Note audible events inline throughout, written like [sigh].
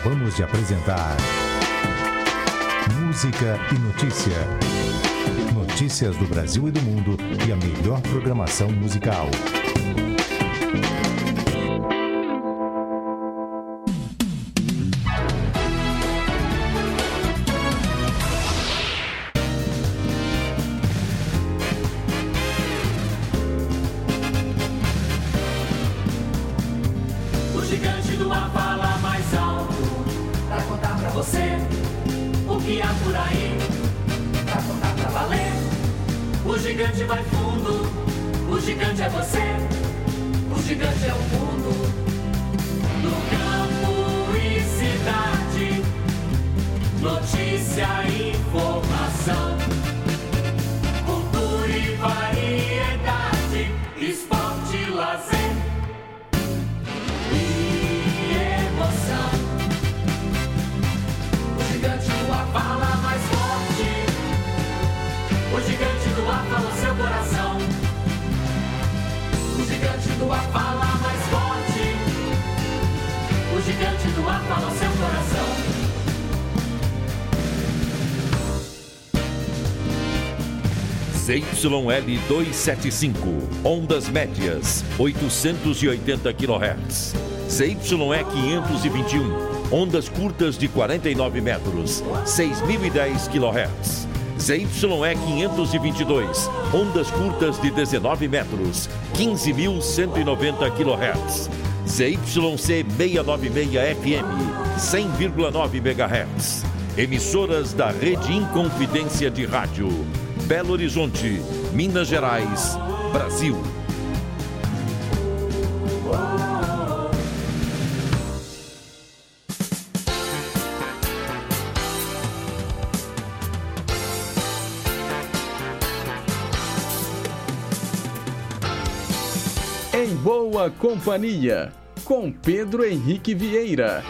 Acabamos de apresentar Música e Notícia. Notícias do Brasil e do mundo e a melhor programação musical. ZYL275, ondas médias, 880 kHz. ZYE521, ondas curtas de 49 metros, 6.010 kHz. ZYE522, ondas curtas de 19 metros, 15.190 kHz. ZYC696FM, 100,9 MHz. Emissoras da Rede Inconfidência de Rádio. Belo Horizonte, Minas Gerais, Brasil. Em Boa Companhia, com Pedro Henrique Vieira.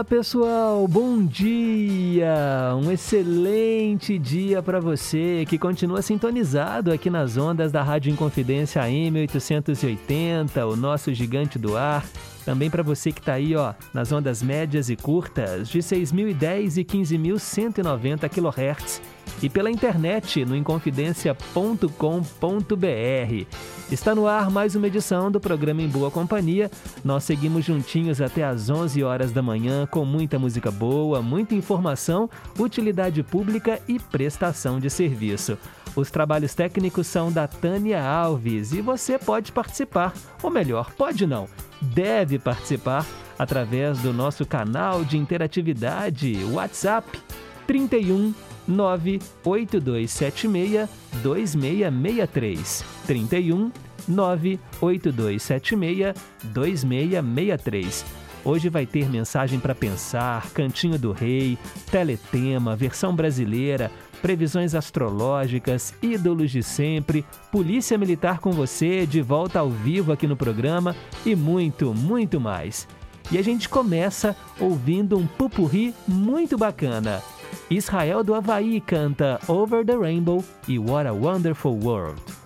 Diga lá, pessoal, bom dia! Um excelente dia para você que continua sintonizado aqui nas ondas da Rádio Inconfidência AM 880, o nosso gigante do ar. Também para você que está aí, ó, nas ondas médias e curtas de 6.010 e 15.190 kHz e pela internet no inconfidencia.com.br. Está no ar mais uma edição do programa Em Boa Companhia. Nós seguimos juntinhos até às 11 horas da manhã com muita música boa, muita informação, utilidade pública e prestação de serviço. Os trabalhos técnicos são da Tânia Alves e você pode participar, ou melhor, pode não, deve participar através do nosso canal de interatividade WhatsApp 31 98276 2663 31 98276 2663 Hoje vai ter mensagem para pensar, Cantinho do Rei, Teletema, versão brasileira, previsões astrológicas, ídolos de sempre, Polícia Militar com você, de volta ao vivo aqui no programa e muito, muito mais. E a gente começa ouvindo um pupurri muito bacana. Israel do Havaí canta Over the Rainbow e What a Wonderful World.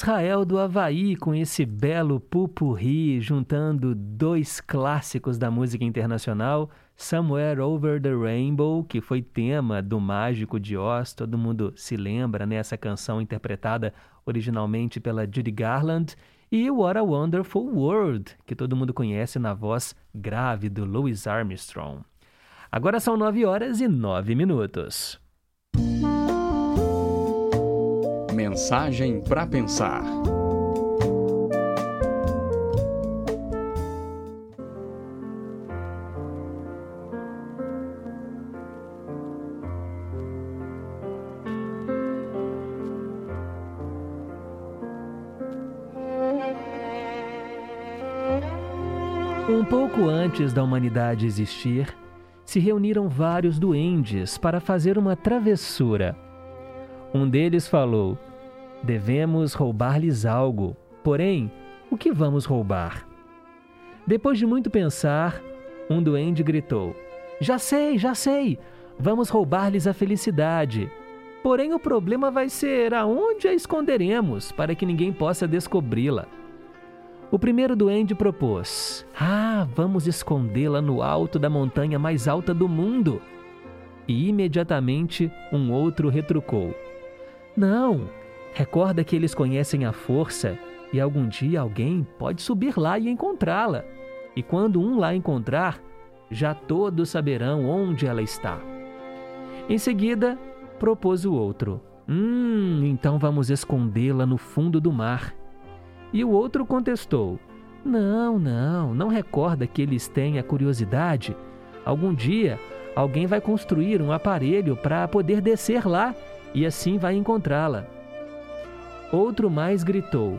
Israel do Havaí com esse belo pupurri, juntando dois clássicos da música internacional, Somewhere Over the Rainbow, que foi tema do Mágico de Oz, todo mundo se lembra, né? Canção interpretada originalmente pela Judy Garland, e What a Wonderful World, que todo mundo conhece na voz grave do Louis Armstrong. Agora são nove horas e nove minutos. Mensagem para pensar. Um pouco antes da humanidade existir, se reuniram vários duendes para fazer uma travessura. Um deles falou: Devemos roubar-lhes algo, porém, o que vamos roubar? Depois de muito pensar, um duende gritou: Já sei, já sei! Vamos roubar-lhes a felicidade. Porém, o problema vai ser aonde a esconderemos para que ninguém possa descobri-la. O primeiro duende propôs: Ah, vamos escondê-la no alto da montanha mais alta do mundo. E imediatamente um outro retrucou: Não, recorda que eles conhecem a força e algum dia alguém pode subir lá e encontrá-la. E quando um lá encontrar, já todos saberão onde ela está. Em seguida, propôs o outro: Hum, então vamos escondê-la no fundo do mar. E o outro contestou: Não, não, não recorda que eles têm a curiosidade? Algum dia alguém vai construir um aparelho para poder descer lá e assim vai encontrá-la. Outro mais gritou: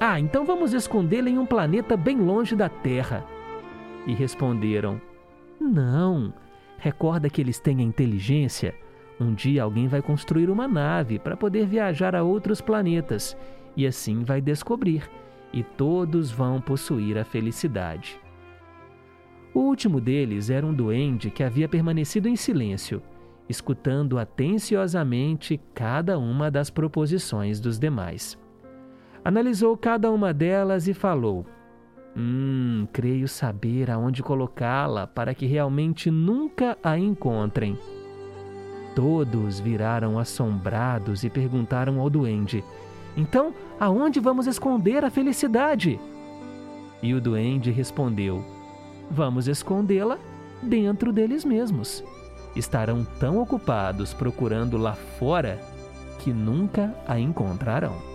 Ah, então vamos escondê-la em um planeta bem longe da Terra. E responderam: Não, recorda que eles têm a inteligência? Um dia alguém vai construir uma nave para poder viajar a outros planetas e assim vai descobrir, e todos vão possuir a felicidade. O último deles era um duende que havia permanecido em silêncio, escutando atenciosamente cada uma das proposições dos demais. Analisou cada uma delas e falou: Hum, creio saber aonde colocá-la para que realmente nunca a encontrem. Todos viraram assombrados e perguntaram ao duende: Então, aonde vamos esconder a felicidade? E o duende respondeu: Vamos escondê-la dentro deles mesmos. Estarão tão ocupados procurando lá fora que nunca a encontrarão.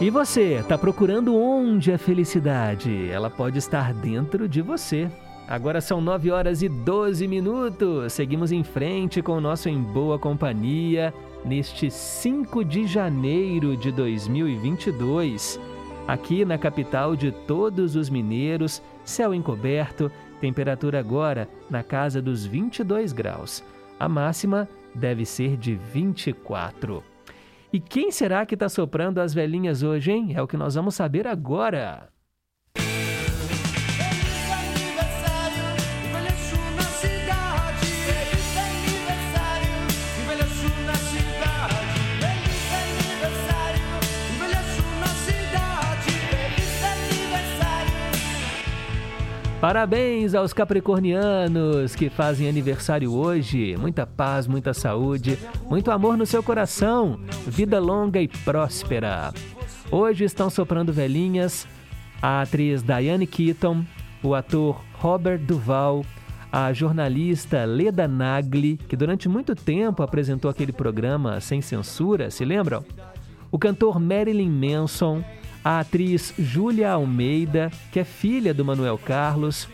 E você, está procurando onde a felicidade? Ela pode estar dentro de você. Agora são 9 horas e 12 minutos. Seguimos em frente com o nosso Em Boa Companhia neste 5 de janeiro de 2022. Aqui na capital de todos os mineiros, céu encoberto, temperatura agora na casa dos 22 graus. A máxima deve ser de 24. E quem será que está soprando as velhinhas hoje, hein? É o que nós vamos saber agora. Parabéns aos capricornianos que fazem aniversário hoje. Muita paz, muita saúde, muito amor no seu coração, vida longa e próspera. Hoje estão soprando velhinhas a atriz Diane Keaton, o ator Robert Duval, a jornalista Leda Nagli, que durante muito tempo apresentou aquele programa Sem Censura, se lembram? O cantor Marilyn Manson, a atriz Júlia Almeida, que é filha do Manuel Carlos,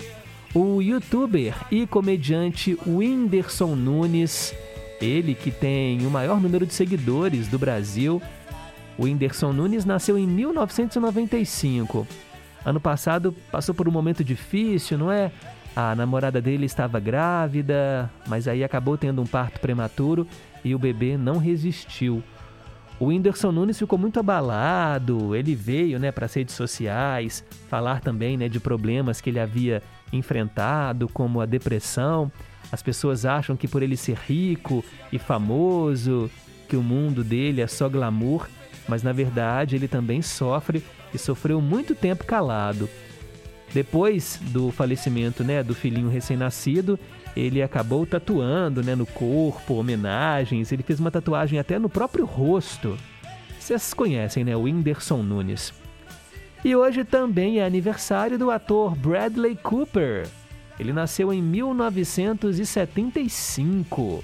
o youtuber e comediante Whindersson Nunes, ele que tem o maior número de seguidores do Brasil. O Whindersson Nunes nasceu em 1995. Ano passado passou por um momento difícil, não é? A namorada dele estava grávida, mas aí acabou tendo um parto prematuro e o bebê não resistiu. O Whindersson Nunes ficou muito abalado, ele veio né, para as redes sociais falar também né, de problemas que ele havia enfrentado, como a depressão. As pessoas acham que por ele ser rico e famoso, que o mundo dele é só glamour, mas na verdade ele também sofre e sofreu muito tempo calado. Depois do falecimento né, do filhinho recém-nascido, ele acabou tatuando né, no corpo homenagens, ele fez uma tatuagem até no próprio rosto. Vocês conhecem, né? O Whindersson Nunes. E hoje também é aniversário do ator Bradley Cooper. Ele nasceu em 1975.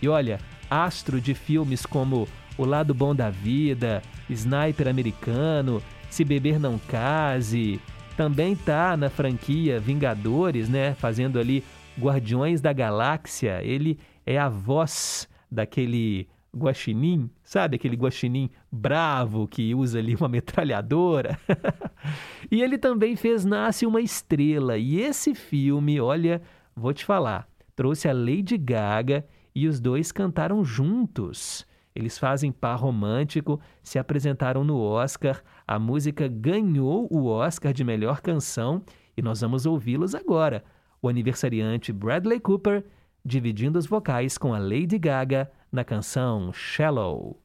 E olha, astro de filmes como O Lado Bom da Vida, Sniper Americano, Se Beber Não Case, também tá na franquia Vingadores, né? Fazendo ali Guardiões da Galáxia, ele é a voz daquele guaxinim, sabe? Aquele guaxinim bravo que usa ali uma [laughs] metralhadora. [laughs] e ele também fez Nasce uma Estrela. E esse filme, olha, vou te falar, trouxe a Lady Gaga e os dois cantaram juntos. Eles fazem par romântico, se apresentaram no Oscar, a música ganhou o Oscar de melhor canção e nós vamos ouvi-los agora o aniversariante Bradley Cooper dividindo os vocais com a Lady Gaga na canção Shallow.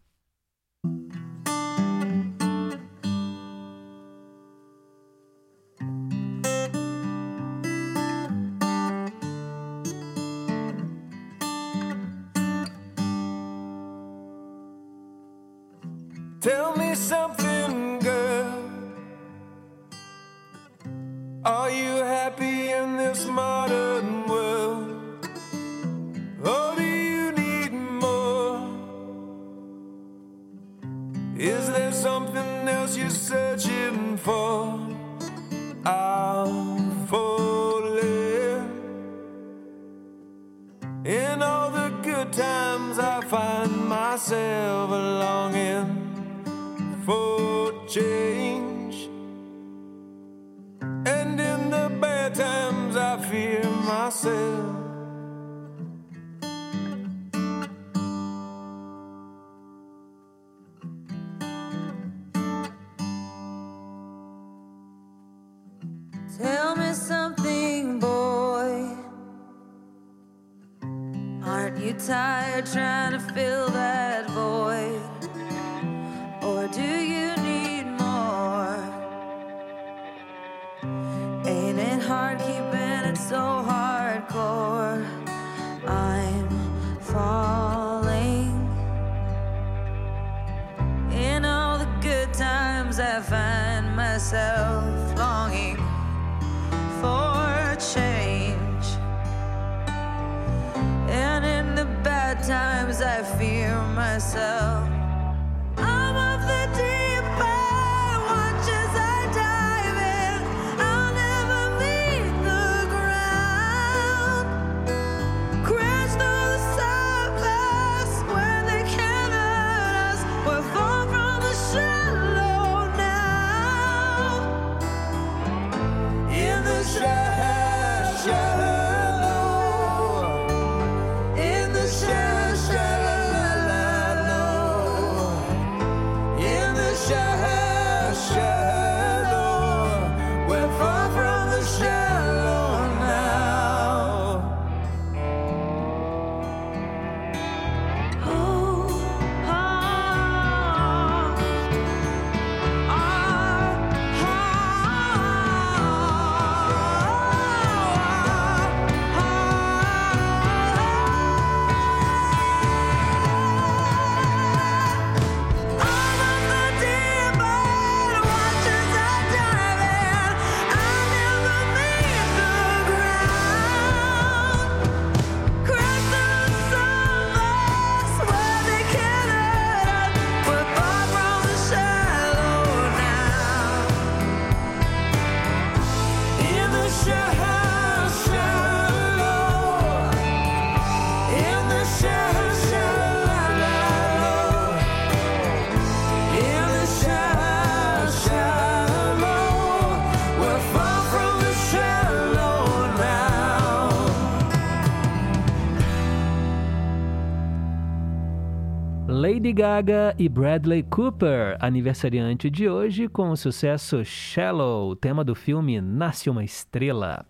Lady Gaga e Bradley Cooper, aniversariante de hoje, com o sucesso Shallow, tema do filme Nasce uma Estrela.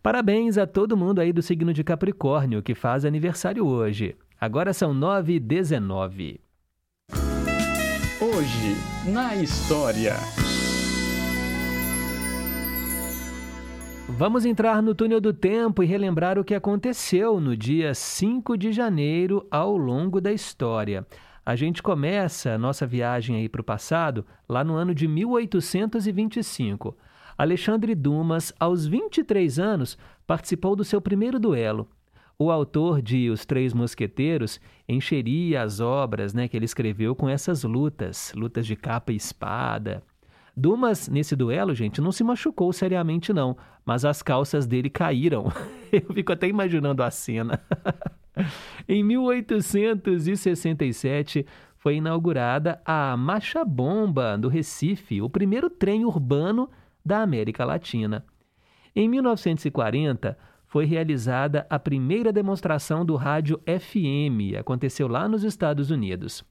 Parabéns a todo mundo aí do signo de Capricórnio que faz aniversário hoje. Agora são 9 e 19. Hoje, na história. Vamos entrar no túnel do tempo e relembrar o que aconteceu no dia 5 de janeiro ao longo da história. A gente começa a nossa viagem aí para o passado lá no ano de 1825. Alexandre Dumas, aos 23 anos, participou do seu primeiro duelo. O autor de Os Três Mosqueteiros encheria as obras né, que ele escreveu com essas lutas, lutas de capa e espada. Dumas, nesse duelo, gente, não se machucou seriamente, não, mas as calças dele caíram. [laughs] Eu fico até imaginando a cena. [laughs] [laughs] em 1867, foi inaugurada a Macha Bomba, do Recife, o primeiro trem urbano da América Latina. Em 1940, foi realizada a primeira demonstração do rádio FM, aconteceu lá nos Estados Unidos.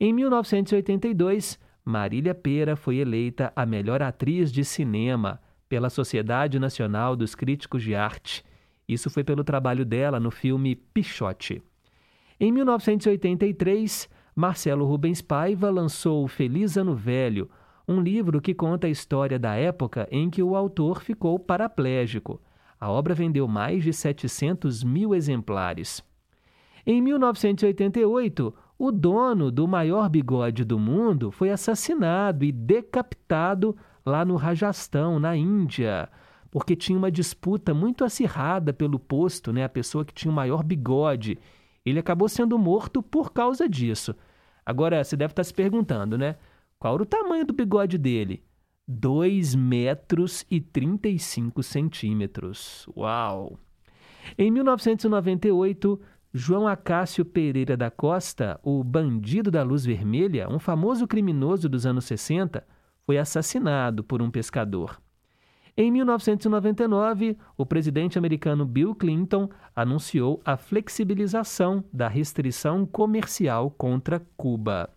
Em 1982, Marília Pera foi eleita a melhor atriz de cinema pela Sociedade Nacional dos Críticos de Arte. Isso foi pelo trabalho dela no filme Pichote. Em 1983, Marcelo Rubens Paiva lançou Feliz Ano Velho, um livro que conta a história da época em que o autor ficou paraplégico. A obra vendeu mais de 700 mil exemplares. Em 1988, o dono do maior bigode do mundo foi assassinado e decapitado lá no Rajastão, na Índia, porque tinha uma disputa muito acirrada pelo posto, né, a pessoa que tinha o maior bigode. Ele acabou sendo morto por causa disso. Agora, você deve estar se perguntando, né? Qual era o tamanho do bigode dele? 2 metros e 35 centímetros. Uau! Em 1998, João Acácio Pereira da Costa, o bandido da luz vermelha, um famoso criminoso dos anos 60, foi assassinado por um pescador. Em 1999, o presidente americano Bill Clinton anunciou a flexibilização da restrição comercial contra Cuba.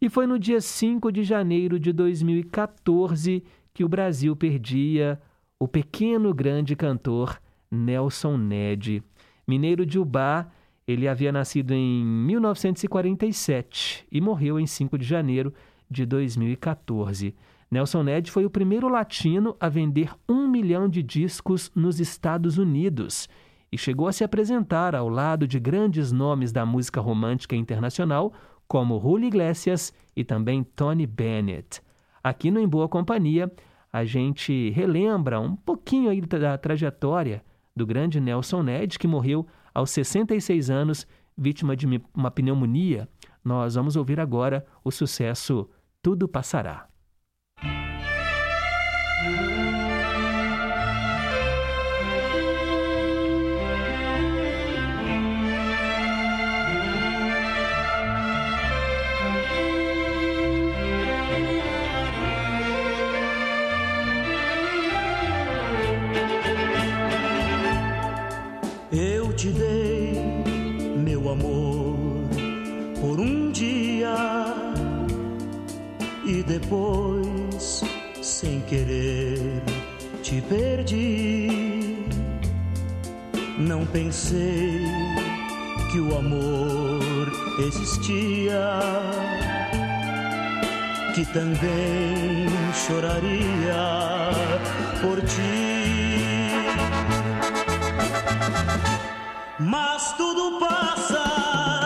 E foi no dia 5 de janeiro de 2014 que o Brasil perdia o pequeno grande cantor Nelson Ned. Mineiro de Ubá, Ele havia nascido em 1947 e morreu em 5 de janeiro de 2014. Nelson Ned foi o primeiro latino a vender um milhão de discos nos Estados Unidos e chegou a se apresentar ao lado de grandes nomes da música romântica internacional, como Julio Iglesias e também Tony Bennett. Aqui no Em Boa Companhia, a gente relembra um pouquinho aí da trajetória do grande Nelson Ned, que morreu aos 66 anos, vítima de uma pneumonia. Nós vamos ouvir agora o sucesso Tudo Passará. Por um dia e depois, sem querer, te perdi. Não pensei que o amor existia, que também choraria por ti. Mas tudo passa,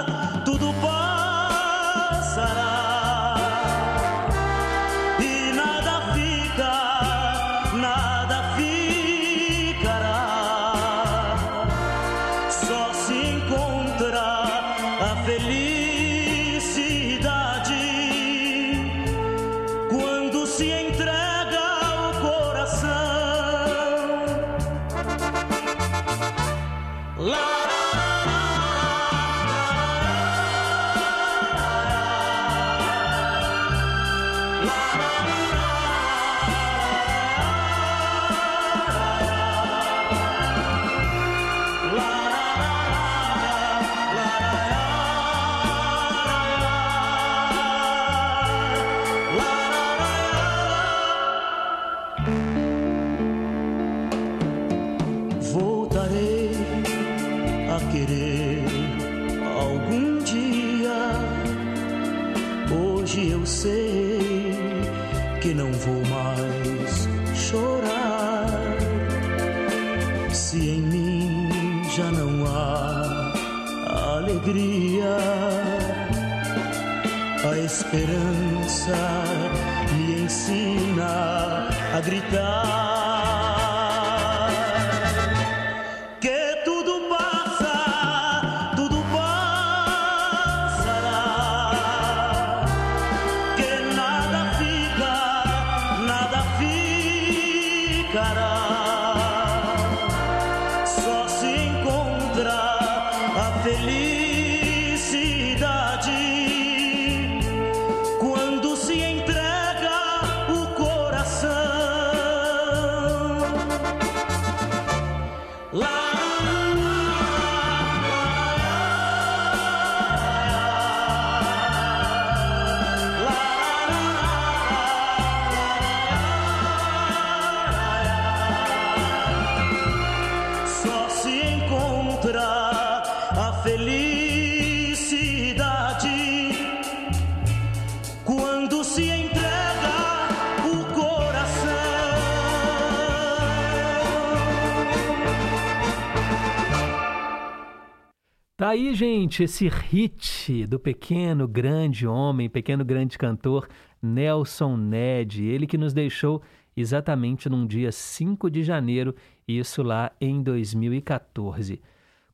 Tá aí, gente, esse hit do pequeno grande homem, pequeno grande cantor Nelson Ned, ele que nos deixou exatamente num dia 5 de janeiro, isso lá em 2014.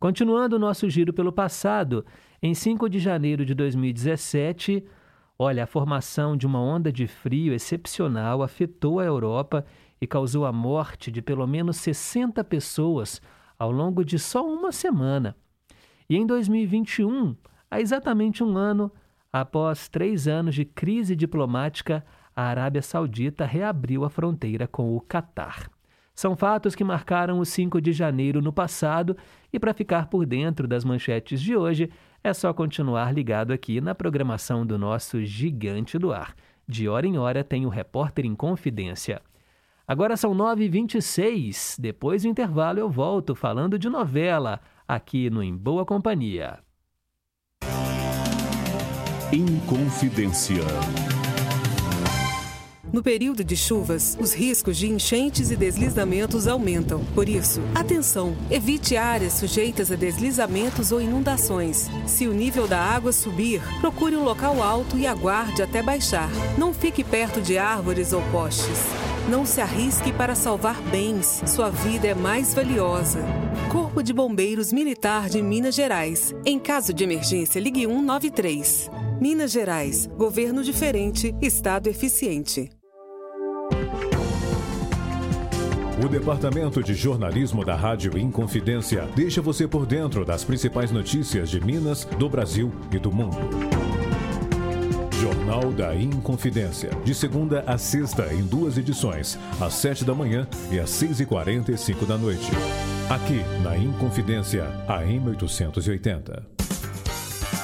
Continuando o nosso giro pelo passado, em 5 de janeiro de 2017, olha, a formação de uma onda de frio excepcional afetou a Europa e causou a morte de pelo menos 60 pessoas ao longo de só uma semana. E em 2021, há exatamente um ano, após três anos de crise diplomática, a Arábia Saudita reabriu a fronteira com o Catar. São fatos que marcaram o 5 de janeiro no passado e para ficar por dentro das manchetes de hoje, é só continuar ligado aqui na programação do nosso Gigante do Ar. De hora em hora tem o Repórter em Confidência. Agora são 9h26. Depois do intervalo eu volto falando de novela aqui no Em Boa Companhia. Inconfidência. No período de chuvas, os riscos de enchentes e deslizamentos aumentam. Por isso, atenção! Evite áreas sujeitas a deslizamentos ou inundações. Se o nível da água subir, procure um local alto e aguarde até baixar. Não fique perto de árvores ou postes. Não se arrisque para salvar bens. Sua vida é mais valiosa. Corpo de Bombeiros Militar de Minas Gerais. Em caso de emergência, ligue 193. Minas Gerais. Governo diferente, Estado eficiente. O Departamento de Jornalismo da Rádio Inconfidência deixa você por dentro das principais notícias de Minas, do Brasil e do mundo. Jornal da Inconfidência. De segunda a sexta, em duas edições, às sete da manhã e às seis e quarenta e cinco da noite. Aqui, na Inconfidência, AM 880.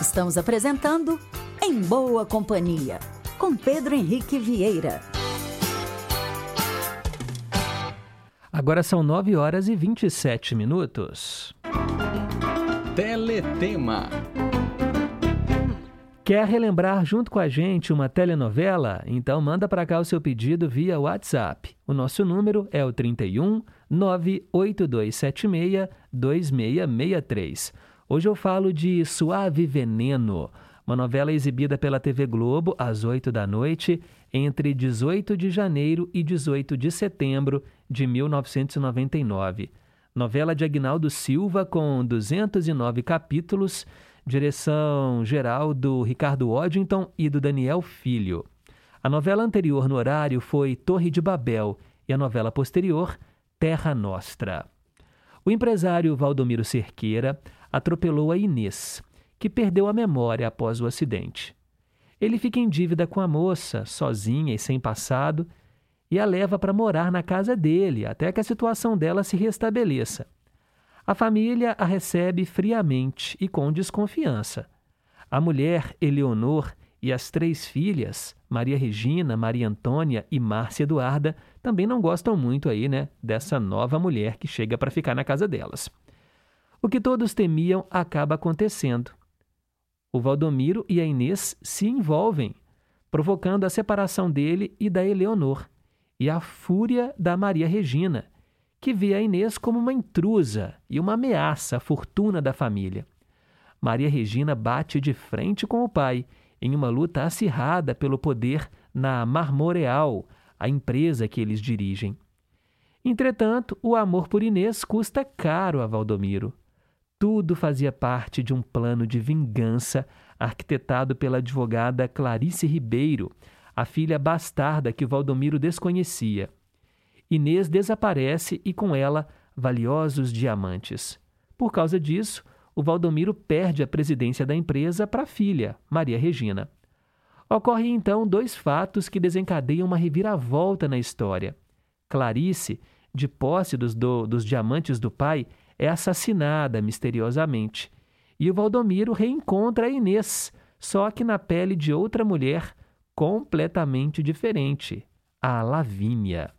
Estamos apresentando Em Boa Companhia, com Pedro Henrique Vieira. Agora são 9 horas e 27 minutos. Teletema. Quer relembrar junto com a gente uma telenovela? Então manda para cá o seu pedido via WhatsApp. O nosso número é o 31 98276 2663. Hoje eu falo de Suave Veneno, uma novela exibida pela TV Globo às 8 da noite entre 18 de janeiro e 18 de setembro de 1999. Novela de Agnaldo Silva com 209 capítulos, direção geral do Ricardo Waddington e do Daniel Filho. A novela anterior no horário foi Torre de Babel e a novela posterior Terra Nostra. O empresário Valdomiro Cerqueira atropelou a Inês, que perdeu a memória após o acidente. Ele fica em dívida com a moça, sozinha e sem passado, e a leva para morar na casa dele até que a situação dela se restabeleça. A família a recebe friamente e com desconfiança. A mulher, Eleonor, e as três filhas, Maria Regina, Maria Antônia e Márcia Eduarda, também não gostam muito aí, né, dessa nova mulher que chega para ficar na casa delas. O que todos temiam acaba acontecendo. O Valdomiro e a Inês se envolvem, provocando a separação dele e da Eleonor, e a fúria da Maria Regina, que vê a Inês como uma intrusa e uma ameaça à fortuna da família. Maria Regina bate de frente com o pai em uma luta acirrada pelo poder na Marmoreal, a empresa que eles dirigem. Entretanto, o amor por Inês custa caro a Valdomiro. Tudo fazia parte de um plano de vingança arquitetado pela advogada Clarice Ribeiro, a filha bastarda que Valdomiro desconhecia. Inês desaparece e com ela valiosos diamantes. Por causa disso, o Valdomiro perde a presidência da empresa para a filha, Maria Regina. Ocorrem então dois fatos que desencadeiam uma reviravolta na história. Clarice, de posse dos, do, dos diamantes do pai, é assassinada misteriosamente. E o Valdomiro reencontra a Inês, só que na pele de outra mulher completamente diferente, a Lavínia.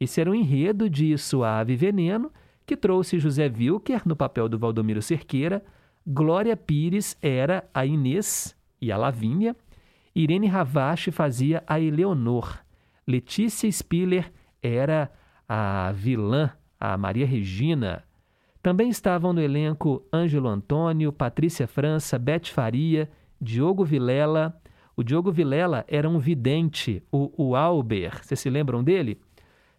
Esse era um enredo de Suave Veneno que trouxe José Wilker no papel do Valdomiro Cerqueira, Glória Pires era a Inês e a Lavínia, Irene Ravache fazia a Eleonor, Letícia Spiller era a vilã, a Maria Regina, também estavam no elenco Ângelo Antônio, Patrícia França, Beth Faria, Diogo Vilela. O Diogo Vilela era um vidente, o, o Alber, vocês se lembram dele?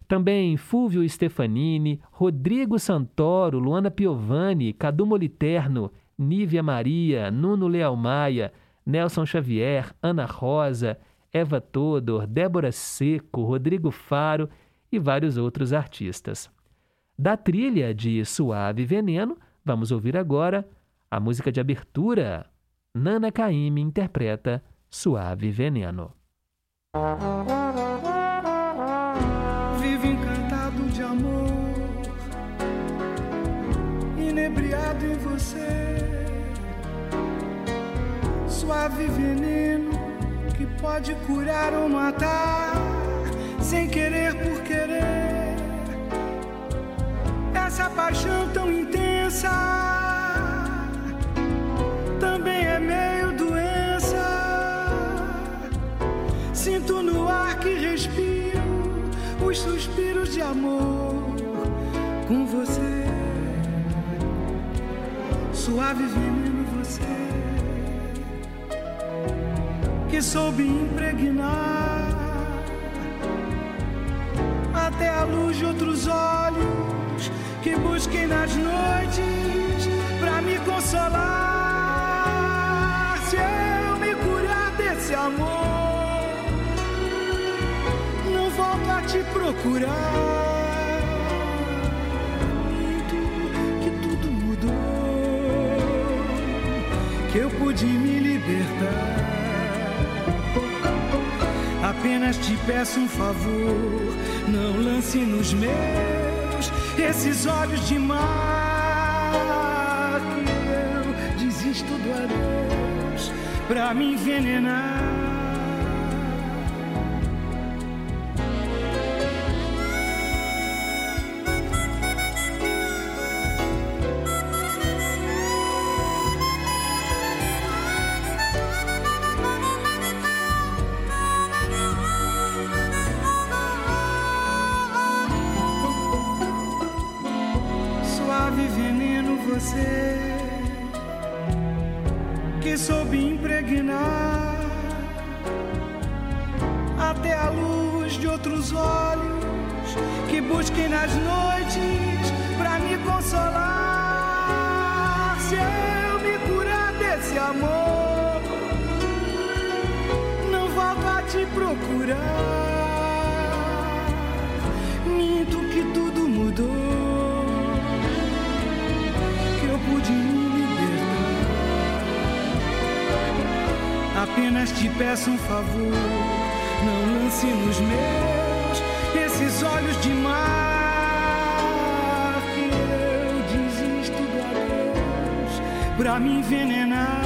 Também Fúvio Stefanini, Rodrigo Santoro, Luana Piovani, Cadu Moliterno, Nívia Maria, Nuno Leal Maia, Nelson Xavier, Ana Rosa, Eva Todor, Débora Seco, Rodrigo Faro e vários outros artistas. Da trilha de Suave Veneno, vamos ouvir agora a música de abertura. Nana Caymmi interpreta Suave Veneno. Vivo encantado de amor, inebriado em você. Suave veneno que pode curar ou matar, sem querer por querer essa paixão tão intensa também é meio doença. Sinto no ar que respiro os suspiros de amor com você. Suave veneno você que soube impregnar até a luz de outros olhos que busquei nas noites pra me consolar. Se eu me curar desse amor, não volto a te procurar. Que eu pude me libertar. Apenas te peço um favor, não lance nos meus esses olhos de mar que eu desisto do adeus pra me envenenar. Pra me envenenar.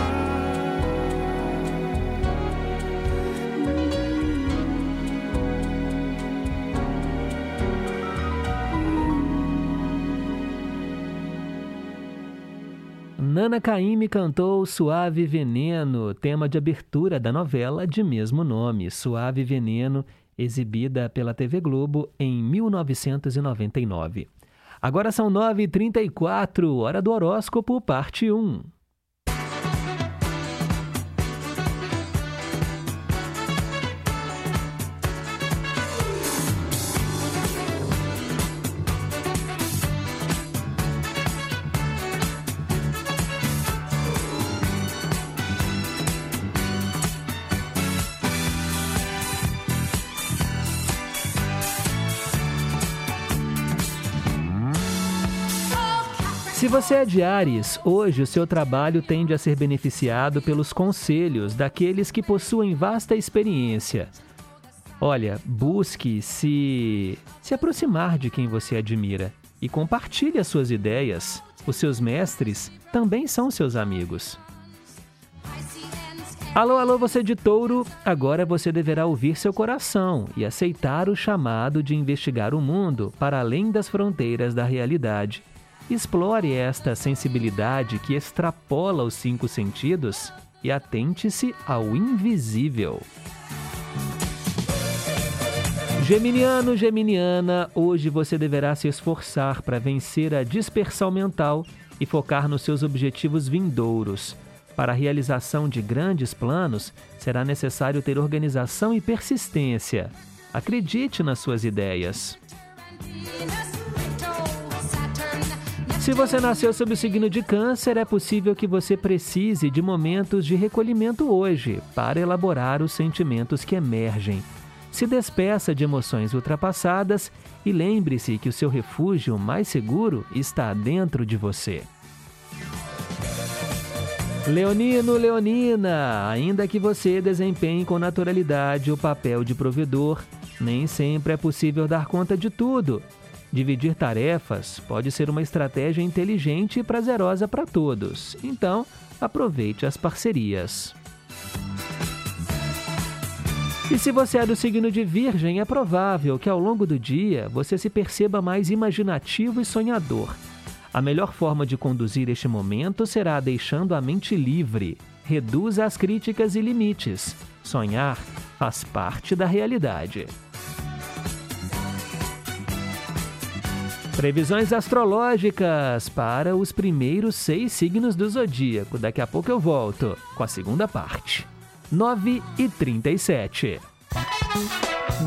Nana Caymmi cantou Suave Veneno, tema de abertura da novela de mesmo nome, Suave Veneno, exibida pela TV Globo em 1999. Agora são 9h34, hora do horóscopo, parte 1. Se você é de Ares, hoje o seu trabalho tende a ser beneficiado pelos conselhos daqueles que possuem vasta experiência. Olha, busque se se aproximar de quem você admira e compartilhe as suas ideias. Os seus mestres também são seus amigos. Alô, alô, você de touro, agora você deverá ouvir seu coração e aceitar o chamado de investigar o mundo para além das fronteiras da realidade. Explore esta sensibilidade que extrapola os cinco sentidos e atente-se ao invisível. Geminiano, Geminiana, hoje você deverá se esforçar para vencer a dispersão mental e focar nos seus objetivos vindouros. Para a realização de grandes planos, será necessário ter organização e persistência. Acredite nas suas ideias. Se você nasceu sob o signo de Câncer, é possível que você precise de momentos de recolhimento hoje para elaborar os sentimentos que emergem. Se despeça de emoções ultrapassadas e lembre-se que o seu refúgio mais seguro está dentro de você. Leonino, Leonina, ainda que você desempenhe com naturalidade o papel de provedor, nem sempre é possível dar conta de tudo. Dividir tarefas pode ser uma estratégia inteligente e prazerosa para todos. Então, aproveite as parcerias. E se você é do signo de Virgem, é provável que ao longo do dia você se perceba mais imaginativo e sonhador. A melhor forma de conduzir este momento será deixando a mente livre. Reduza as críticas e limites. Sonhar faz parte da realidade. Previsões astrológicas para os primeiros seis signos do zodíaco. Daqui a pouco eu volto com a segunda parte. 9 e 37.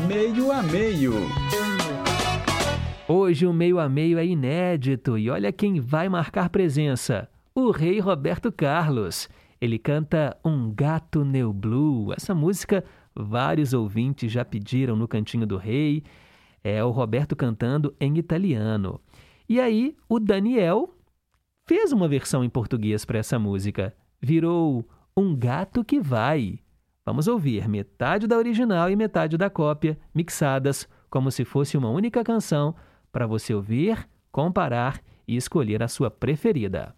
Meio a meio. Hoje o meio a meio é inédito e olha quem vai marcar presença: o rei Roberto Carlos. Ele canta Um Gato Neu Blue. Essa música vários ouvintes já pediram no Cantinho do Rei. É o Roberto cantando em italiano. E aí o Daniel fez uma versão em português para essa música. Virou Um Gato que Vai. Vamos ouvir metade da original e metade da cópia, mixadas como se fosse uma única canção, para você ouvir, comparar e escolher a sua preferida.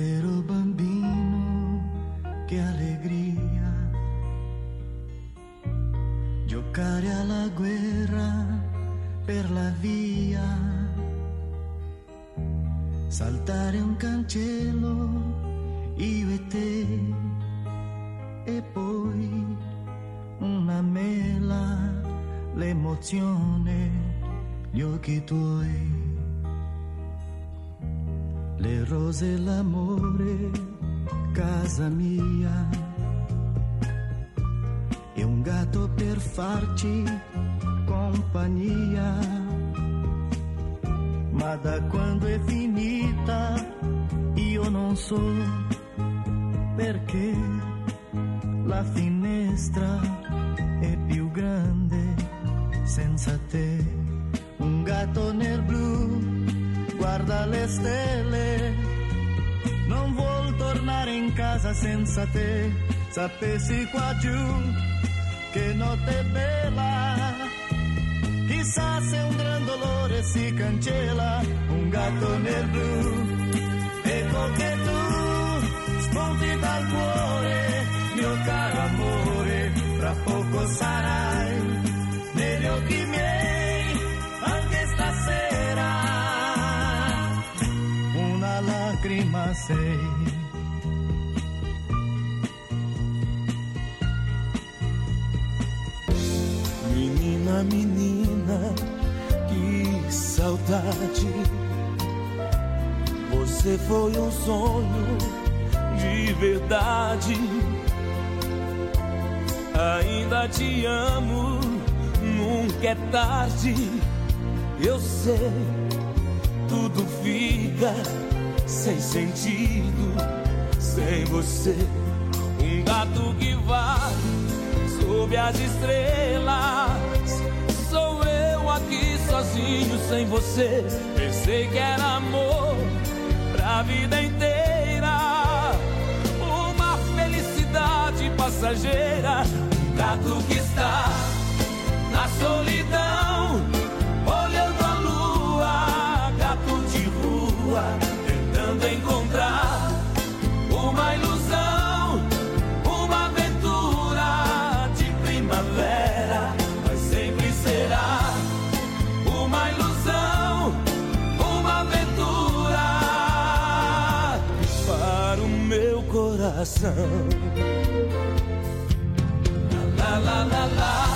Ero bambino, che allegria. Giocare alla guerra per la via, saltare un cancello, io e te, e poi una mela, l'emozione, gli occhi tuoi le rose e l'amore, casa mia, e un gatto per farci compagnia. Ma da quando è finita io non so perché la finestra è più grande senza te. Un gatto nel blu guarda le stelle, non vuol tornare in casa senza te, sapessi qua giù che notte bella, chissà se un gran dolore si cancella, un gatto nel blu, ecco che tu spunti dal cuore, mio caro amore, fra poco sarai negli occhi miei, una lacrima sei. Menina, menina, que saudade. Você foi um sonho de verdade. Ainda te amo, nunca é tarde. Eu sei tudo fica sem sentido sem você. Um gato que vai sob as estrelas. Sou eu aqui sozinho sem você. Pensei que era amor pra vida inteira. Uma felicidade passageira. Um gato que está na solidão. Olhando a lua, gato de rua, coração. La la la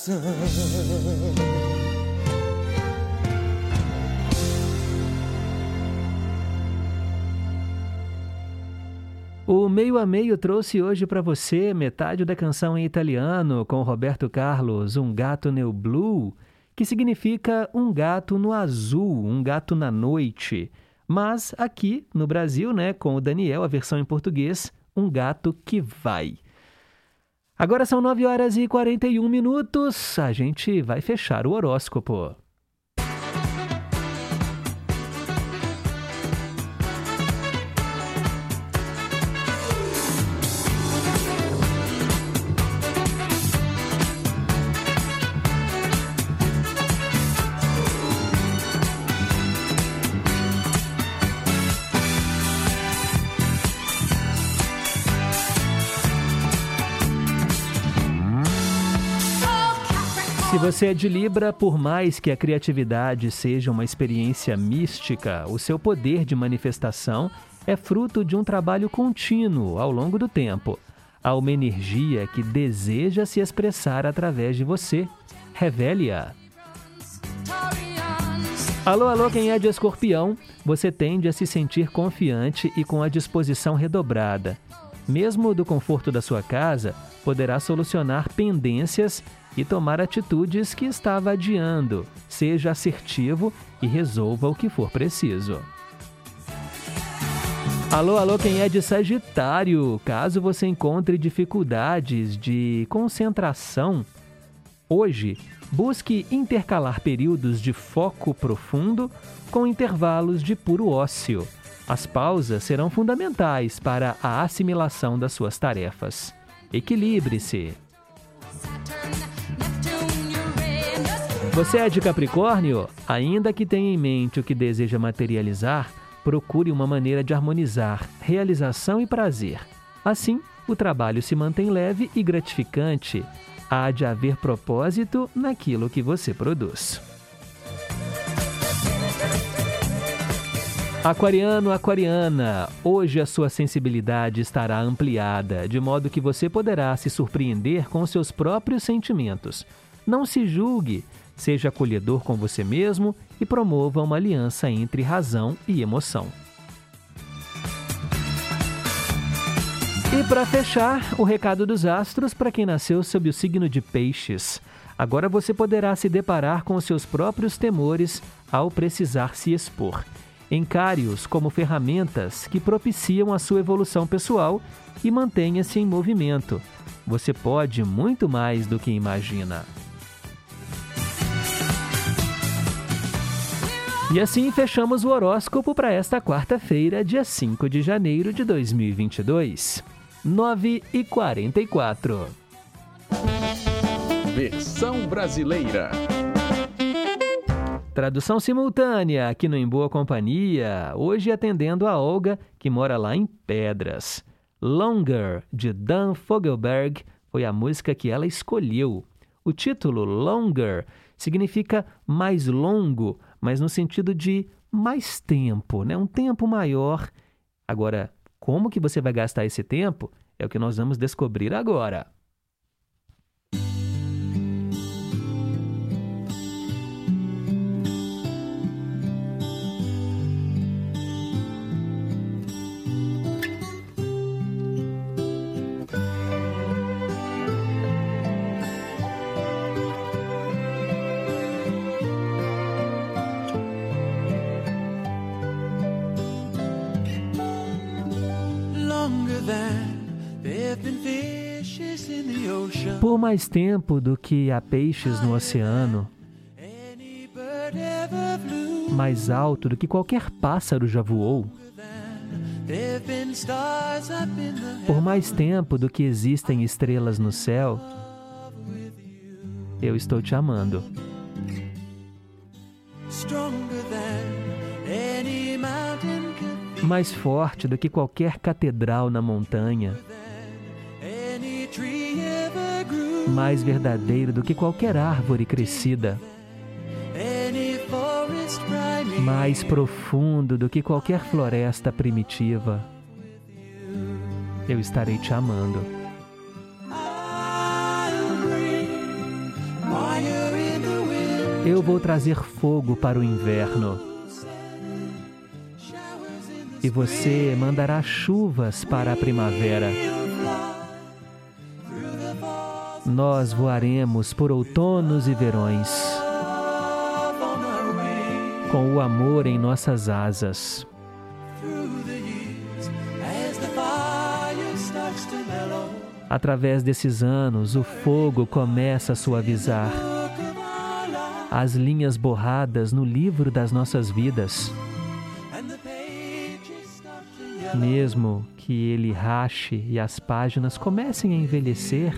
coração. O Meio a Meio trouxe hoje para você metade da canção em italiano com Roberto Carlos, Um Gato Nel Blue, que significa um gato no azul, um gato na noite. Mas aqui no Brasil, né, com o Daniel, a versão em português, Um Gato que Vai. Agora são 9 horas e 41 minutos. A gente vai fechar o horóscopo. Você é de Libra, por mais que a criatividade seja uma experiência mística, o seu poder de manifestação é fruto de um trabalho contínuo ao longo do tempo. Há uma energia que deseja se expressar através de você. Revele-a. Alô, alô, quem é de escorpião? Você tende a se sentir confiante e com a disposição redobrada. Mesmo do conforto da sua casa, poderá solucionar pendências e tomar atitudes que estava adiando. Seja assertivo e resolva o que for preciso. Alô, alô, quem é de Sagitário? Caso você encontre dificuldades de concentração, hoje busque intercalar períodos de foco profundo com intervalos de puro ócio. As pausas serão fundamentais para a assimilação das suas tarefas. Equilibre-se. Você é de Capricórnio? Ainda que tenha em mente o que deseja materializar, procure uma maneira de harmonizar realização e prazer. Assim, o trabalho se mantém leve e gratificante. Há de haver propósito naquilo que você produz. Aquariano, aquariana, hoje a sua sensibilidade estará ampliada, de modo que você poderá se surpreender com seus próprios sentimentos. Não se julgue, seja acolhedor com você mesmo e promova uma aliança entre razão e emoção. E para fechar, o recado dos astros para quem nasceu sob o signo de Peixes. Agora você poderá se deparar com seus próprios temores ao precisar se expor. Encare-os como ferramentas que propiciam a sua evolução pessoal e mantenha-se em movimento. Você pode muito mais do que imagina. E assim fechamos o horóscopo para esta quarta-feira, dia 5 de janeiro de 2022. 9 e 44. Versão brasileira. Tradução simultânea aqui no Em Boa Companhia, hoje atendendo a Olga, que mora lá em Pedras. Longer, de Dan Fogelberg, foi a música que ela escolheu. O título Longer significa mais longo, mas no sentido de mais tempo, né? um tempo maior. Agora, como que você vai gastar esse tempo? É o que nós vamos descobrir agora. Mais tempo do que há peixes no oceano, mais alto do que qualquer pássaro já voou, por mais tempo do que existem estrelas no céu, eu estou te amando. Mais forte do que qualquer catedral na montanha, mais verdadeiro do que qualquer árvore crescida, mais profundo do que qualquer floresta primitiva. Eu estarei te amando. Eu vou trazer fogo para o inverno. E você mandará chuvas para a primavera. Nós voaremos por outonos e verões, com o amor em nossas asas. Através desses anos, o fogo começa a suavizar as linhas borradas no livro das nossas vidas. Mesmo que ele rache e as páginas comecem a envelhecer,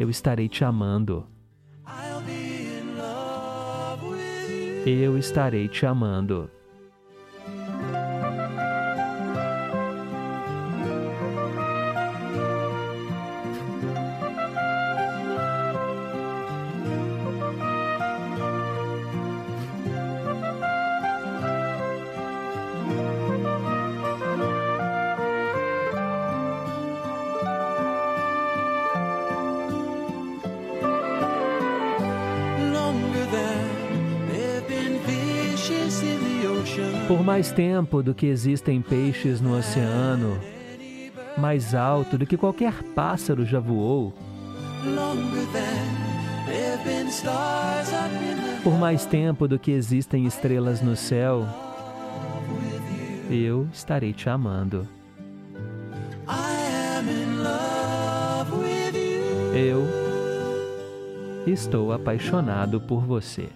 eu estarei te amando. Eu estarei te amando. Mais tempo do que existem peixes no oceano, mais alto do que qualquer pássaro já voou, por mais tempo do que existem estrelas no céu, eu estarei te amando. Eu estou apaixonado por você.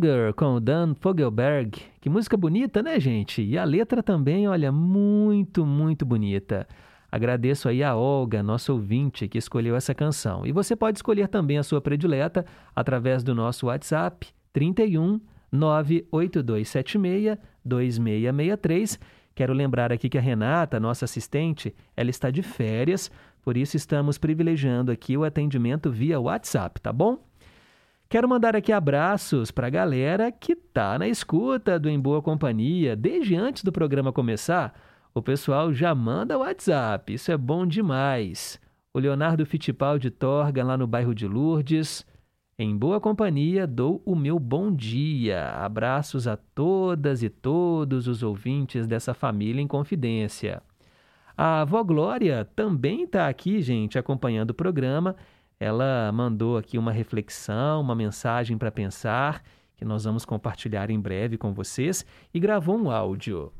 Longer com o Dan Fogelberg. Que música bonita, né, gente? E a letra também, olha, muito, muito bonita. Agradeço aí a Olga, nossa ouvinte, que escolheu essa canção. E você pode escolher também a sua predileta através do nosso WhatsApp 31 98276 2663. Quero lembrar aqui que a Renata, nossa assistente, ela está de férias, por isso estamos privilegiando aqui o atendimento via WhatsApp, tá bom? Quero mandar aqui abraços para a galera que tá na escuta do Em Boa Companhia. Desde antes do programa começar, o pessoal já manda WhatsApp. Isso é bom demais. O Leonardo Fittipaldi Torga, lá no bairro de Lourdes. Em boa companhia, dou o meu bom dia. Abraços a todas e todos os ouvintes dessa família em confidência. A avó Glória também está aqui, gente, acompanhando o programa. Ela mandou aqui uma reflexão, uma mensagem para pensar, que nós vamos compartilhar em breve com vocês, e gravou um áudio.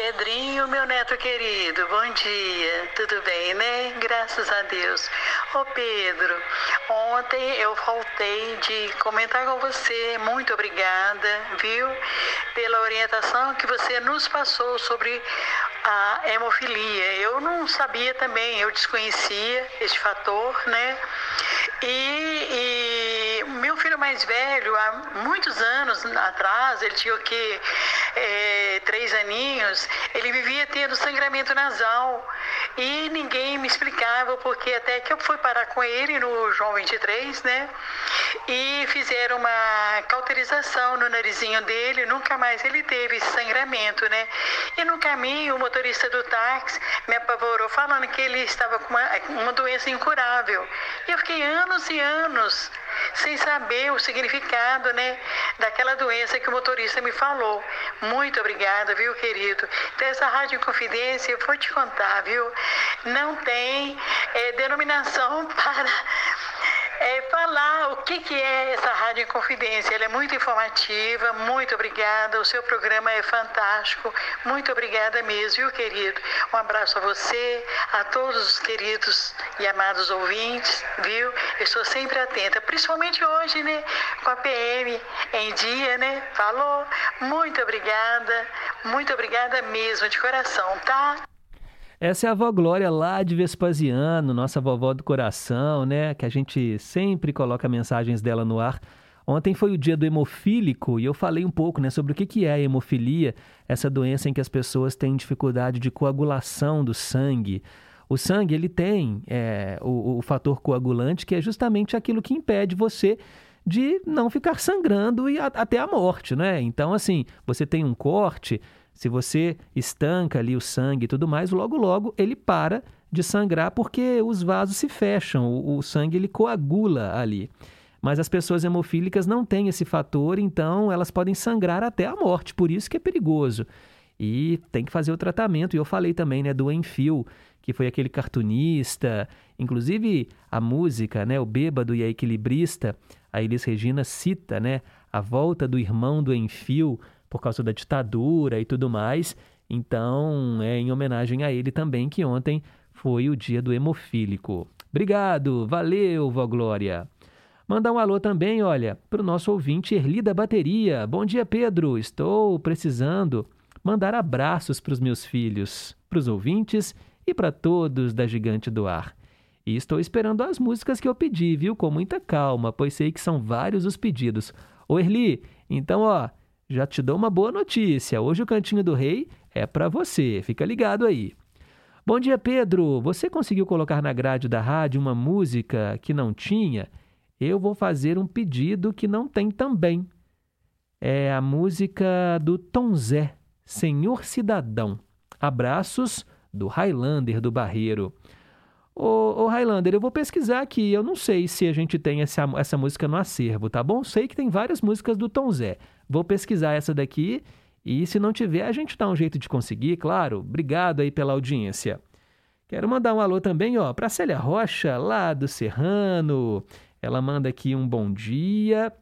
Pedrinho, meu neto querido, bom dia. Tudo bem, né? Graças a Deus. Ô Pedro, ontem eu voltei de comentar com você. Muito obrigada, viu? Pela orientação que você nos passou sobre a hemofilia. Eu não sabia também, eu desconhecia este fator, né? E, e meu filho mais velho, há muitos anos atrás, ele tinha o quê? É, três aninhos, ele vivia tendo sangramento nasal e ninguém me explicava porque até que eu fui parar com ele no João 23, né? E fizeram uma cauterização no narizinho dele, nunca mais ele teve sangramento, né? E no caminho, o motorista do táxi me apavorou falando que ele estava com uma, uma doença incurável. E eu fiquei anos e anos sem saber o significado, né, daquela doença que o motorista me falou. Muito obrigada, viu, querido? Então, essa Rádio Confidência, eu vou te contar, viu? Não tem eh, denominação [laughs] para é, falar o que, que é essa Rádio Confidência. Ela é muito informativa, muito obrigada. O seu programa é fantástico. Muito obrigada mesmo, viu, querido? Um abraço a você, a todos os queridos e amados ouvintes, viu? Eu estou sempre atenta, principalmente hoje, né? Com a PM em dia, né? Falou? Muito obrigada, muito obrigada mesmo, de coração, tá? Essa é a avó Glória lá de Vespasiano, nossa vovó do coração, né? Que a gente sempre coloca mensagens dela no ar. Ontem foi o dia do hemofílico e eu falei um pouco né, sobre o que é a hemofilia, essa doença em que as pessoas têm dificuldade de coagulação do sangue. O sangue ele tem é, o, o fator coagulante, que é justamente aquilo que impede você de não ficar sangrando e a, até a morte, né? Então, assim, você tem um corte, se você estanca ali o sangue e tudo mais, logo logo ele para de sangrar porque os vasos se fecham, o, o sangue ele coagula ali. Mas as pessoas hemofílicas não têm esse fator, então elas podem sangrar até a morte, por isso que é perigoso. E tem que fazer o tratamento. E eu falei também né, do Enfio, que foi aquele cartunista, inclusive a música, né, o Bêbado e a Equilibrista, a Elis Regina cita, né, a volta do irmão do Enfio por causa da ditadura e tudo mais. Então, é em homenagem a ele também que ontem foi o dia do hemofílico. Obrigado, valeu, vó Glória. Mandar um alô também, olha, para o nosso ouvinte Erli da Bateria. Bom dia, Pedro. Estou precisando mandar abraços para os meus filhos, para os ouvintes e para todos da Gigante do Ar. E estou esperando as músicas que eu pedi, viu? Com muita calma, pois sei que são vários os pedidos. Ô Erli, então, ó, já te dou uma boa notícia. Hoje o Cantinho do Rei é para você. Fica ligado aí. Bom dia, Pedro. Você conseguiu colocar na grade da rádio uma música que não tinha? Eu vou fazer um pedido que não tem também. É a música do Tom Zé, Senhor Cidadão. Abraços do Highlander do Barreiro. Ô, ô Highlander, eu vou pesquisar aqui. Eu não sei se a gente tem essa, essa música no acervo, tá bom? Sei que tem várias músicas do Tom Zé. Vou pesquisar essa daqui e se não tiver, a gente dá um jeito de conseguir, claro. Obrigado aí pela audiência. Quero mandar um alô também, ó, para Célia Rocha, lá do Serrano. Ela manda aqui um bom dia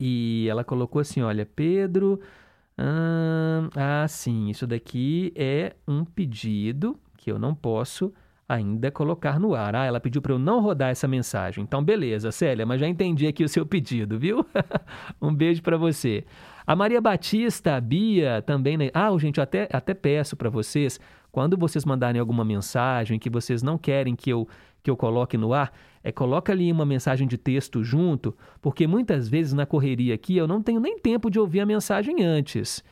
e ela colocou assim: olha, Pedro. ah, sim, isso daqui é um pedido que eu não posso ainda colocar no ar. Ah, ela pediu para eu não rodar essa mensagem. Então, beleza, Célia, mas já entendi aqui o seu pedido, viu? [laughs] um beijo para você. A Maria Batista, a Bia, também. Né? Ah, gente, eu até, até peço para vocês, quando vocês mandarem alguma mensagem que vocês não querem que eu, que eu coloque no ar, é coloca ali uma mensagem de texto junto, porque muitas vezes na correria aqui eu não tenho nem tempo de ouvir a mensagem antes.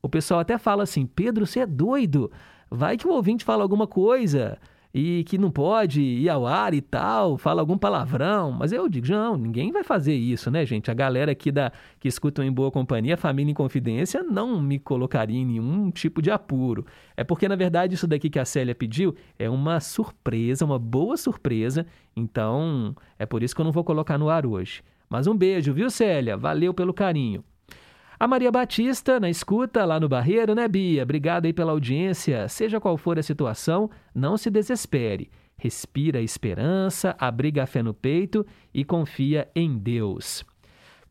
O pessoal até fala assim: Pedro, você é doido. Vai que o ouvinte fala alguma coisa e que não pode ir ao ar e tal, fala algum palavrão, mas eu digo, não, ninguém vai fazer isso, né, gente? A galera aqui da que escutam em boa companhia, família em confidência, não me colocaria em nenhum tipo de apuro. É porque na verdade isso daqui que a Célia pediu é uma surpresa, uma boa surpresa, então é por isso que eu não vou colocar no ar hoje. Mas um beijo, viu, Célia? Valeu pelo carinho. A Maria Batista, na escuta, lá no Barreiro, né, Bia? Obrigado aí pela audiência. Seja qual for a situação, não se desespere. Respira a esperança, abriga a fé no peito e confia em Deus.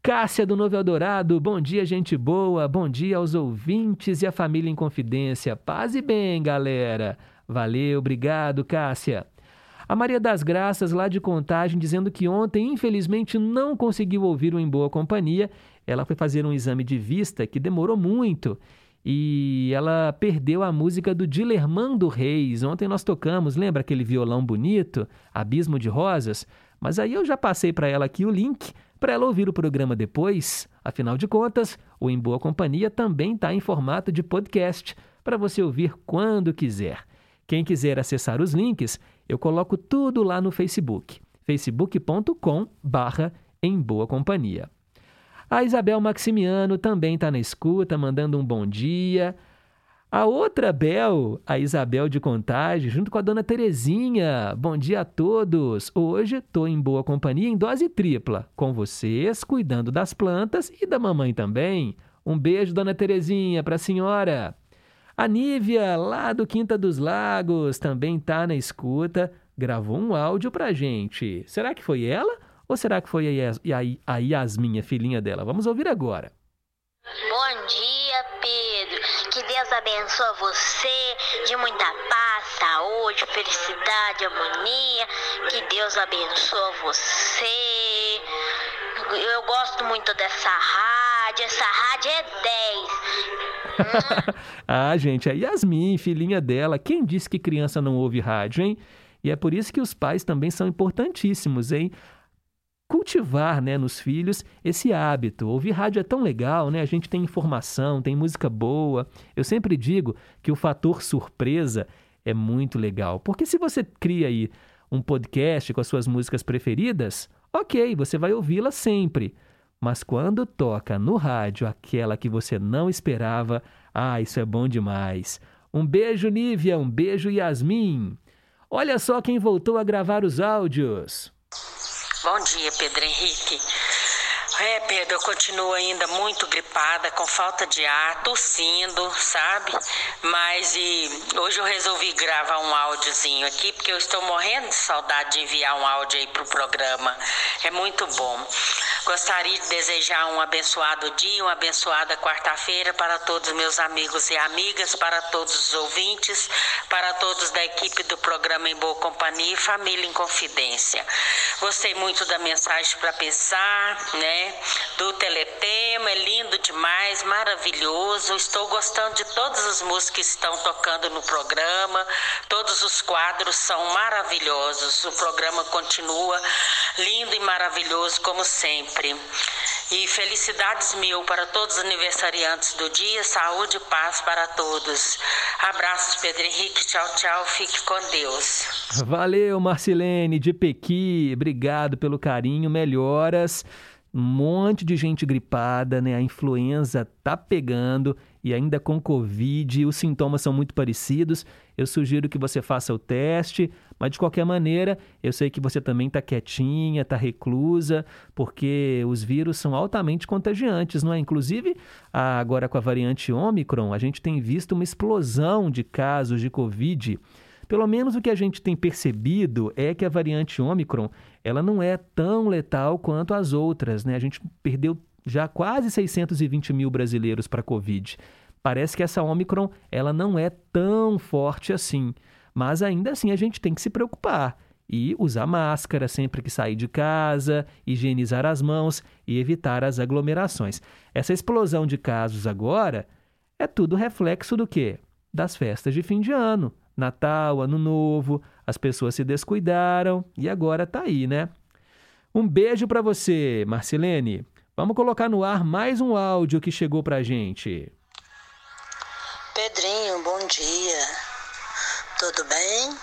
Cássia do Novo Eldorado, bom dia, gente boa. Bom dia aos ouvintes e à família em confidência. Paz e bem, galera. Valeu, obrigado, Cássia. A Maria das Graças, lá de Contagem, dizendo que ontem, infelizmente, não conseguiu ouvir o Em Boa Companhia ela foi fazer um exame de vista que demorou muito e ela perdeu a música do Dilermando Reis. Ontem nós tocamos, lembra aquele violão bonito, Abismo de Rosas? Mas aí eu já passei para ela aqui o link para ela ouvir o programa depois. Afinal de contas, o Em Boa Companhia também está em formato de podcast para você ouvir quando quiser. Quem quiser acessar os links, eu coloco tudo lá no Facebook, facebook.com barra em boa companhia. A Isabel Maximiano também está na escuta, mandando um bom dia. A outra Bel, a Isabel de Contagem, junto com a dona Terezinha. Bom dia a todos. Hoje estou em boa companhia em dose tripla, com vocês, cuidando das plantas e da mamãe também. Um beijo, dona Terezinha, para a senhora. A Nívia, lá do Quinta dos Lagos, também está na escuta. Gravou um áudio para gente. Será que foi ela ou será que foi a, Yas, a, a Yasmin, a filhinha dela? Vamos ouvir agora. Bom dia, Pedro. Que Deus abençoe você de muita paz, saúde, felicidade, harmonia. Que Deus abençoe você. Eu gosto muito dessa rádio. Essa rádio é 10. [laughs] ah, gente, a Yasmin, filhinha dela. Quem disse que criança não ouve rádio, hein? E é por isso que os pais também são importantíssimos, hein? Cultivar né, nos filhos esse hábito. Ouvir rádio é tão legal, né? A gente tem informação, tem música boa. Eu sempre digo que o fator surpresa é muito legal. Porque se você cria aí um podcast com as suas músicas preferidas, ok, você vai ouvi-la sempre. Mas quando toca no rádio aquela que você não esperava, ah, isso é bom demais. Um beijo, Nívia, um beijo, Yasmin. Olha só quem voltou a gravar os áudios. Bom dia, Pedro Henrique. É, Pedro, eu continuo ainda muito gripada, com falta de ar, tossindo, sabe? Mas e hoje eu resolvi gravar um áudiozinho aqui, porque eu estou morrendo de saudade de enviar um áudio aí pro programa. É muito bom. Gostaria de desejar um abençoado dia, uma abençoada quarta-feira para todos os meus amigos e amigas, para todos os ouvintes, para todos da equipe do programa Em Boa Companhia e Família em Confidência. Gostei muito da mensagem para pensar, né? Do teletema, é lindo demais, maravilhoso. Estou gostando de todas as músicas que estão tocando no programa. Todos os quadros são maravilhosos. O programa continua lindo e maravilhoso como sempre. E felicidades mil para todos os aniversariantes do dia, saúde e paz para todos. Abraços, Pedro Henrique. Tchau, tchau. Fique com Deus. Valeu, Marcilene de Pequi. Obrigado pelo carinho. Melhoras. Um monte de gente gripada, né? A influenza tá pegando e ainda com Covid, os sintomas são muito parecidos. Eu sugiro que você faça o teste, mas de qualquer maneira, eu sei que você também está quietinha, está reclusa, porque os vírus são altamente contagiantes, não é? Inclusive, agora com a variante Omicron, a gente tem visto uma explosão de casos de Covid. Pelo menos o que a gente tem percebido é que a variante Omicron, ela não é tão letal quanto as outras, né? A gente perdeu já quase 620 mil brasileiros para a Covid. Parece que essa Omicron, ela não é tão forte assim, mas ainda assim a gente tem que se preocupar e usar máscara sempre que sair de casa, higienizar as mãos e evitar as aglomerações. Essa explosão de casos agora é tudo reflexo do quê? Das festas de fim de ano. Natal, Ano Novo, as pessoas se descuidaram e agora tá aí, né? Um beijo para você, Marcelene. Vamos colocar no ar mais um áudio que chegou pra gente. Pedrinho, bom dia. Tudo bem?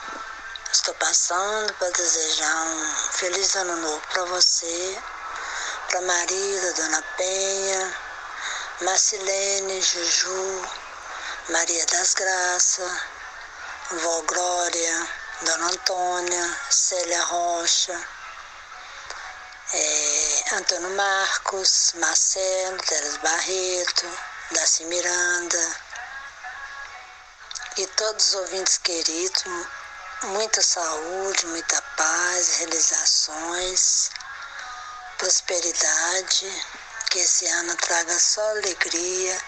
Estou passando para desejar um feliz ano novo para você, para Marília, Dona Penha, Marcilene, Juju, Maria das Graças, Vó Glória, Dona Antônia, Célia Rocha, é, Antônio Marcos, Marcelo, Teres Barreto, Daci Miranda e todos os ouvintes queridos, muita saúde, muita paz, realizações, prosperidade, que esse ano traga só alegria,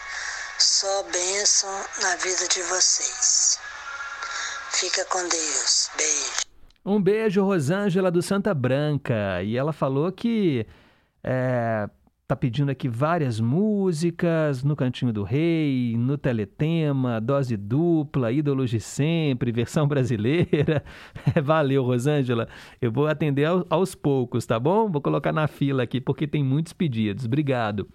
só bênção na vida de vocês. Fica com Deus. Beijo. Um beijo, Rosângela do Santa Branca. E ela falou que é, tá pedindo aqui várias músicas no Cantinho do Rei, no Teletema, Dose Dupla, Ídolos de Sempre, versão [laughs] brasileira. [laughs] Valeu, Rosângela. Eu vou atender aos, poucos, tá bom? Vou colocar na fila aqui porque tem muitos pedidos. Obrigado.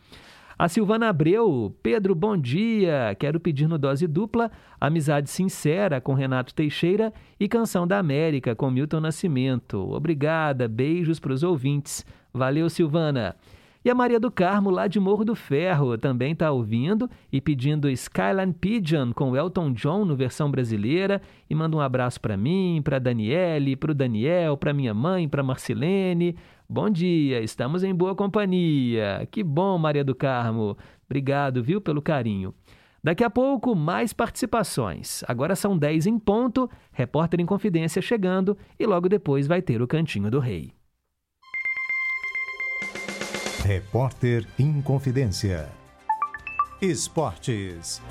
A Silvana Abreu, Pedro, bom dia. Quero pedir no Dose Dupla Amizade Sincera com Renato Teixeira e Canção da América com Milton Nascimento. Obrigada, beijos para os ouvintes. Valeu, Silvana. E a Maria do Carmo, lá de Morro do Ferro, também está ouvindo e pedindo Skyline Pigeon com Elton John no versão brasileira. E manda um abraço para mim, para Daniele, para o Daniel, para minha mãe, para Marcelene. Bom dia, estamos em boa companhia. Que bom, Maria do Carmo. Obrigado, viu, pelo carinho. Daqui a pouco, mais participações. Agora são 10 em ponto, repórter em confidência chegando e logo depois vai ter o Cantinho do Rei. Repórter em Confidência. Esportes.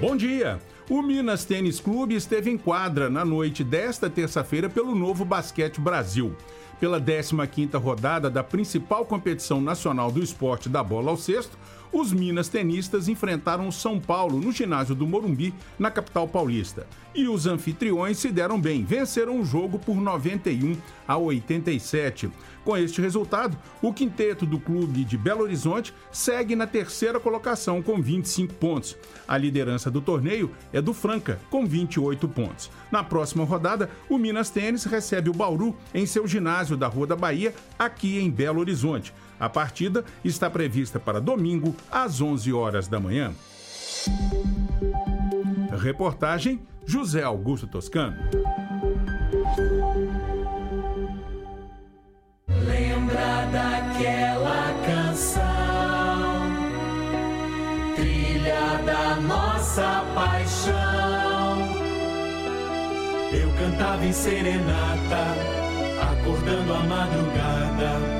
Bom dia! O Minas Tênis Clube esteve em quadra na noite desta terça-feira pelo Novo Basquete Brasil. Pela 15ª rodada da principal competição nacional do esporte da bola ao cesto, os Minas tenistas enfrentaram o São Paulo no ginásio do Morumbi, na capital paulista. E os anfitriões se deram bem, venceram o jogo por 91 a 87. Com este resultado, o quinteto do clube de Belo Horizonte segue na terceira colocação com 25 pontos. A liderança do torneio é do Franca, com 28 pontos. Na próxima rodada, o Minas Tênis recebe o Bauru em seu ginásio da Rua da Bahia, aqui em Belo Horizonte. A partida está prevista para domingo, às 11 horas da manhã. Reportagem José Augusto Toscano. daquela canção, trilha da nossa paixão. Eu cantava em serenata, acordando a madrugada,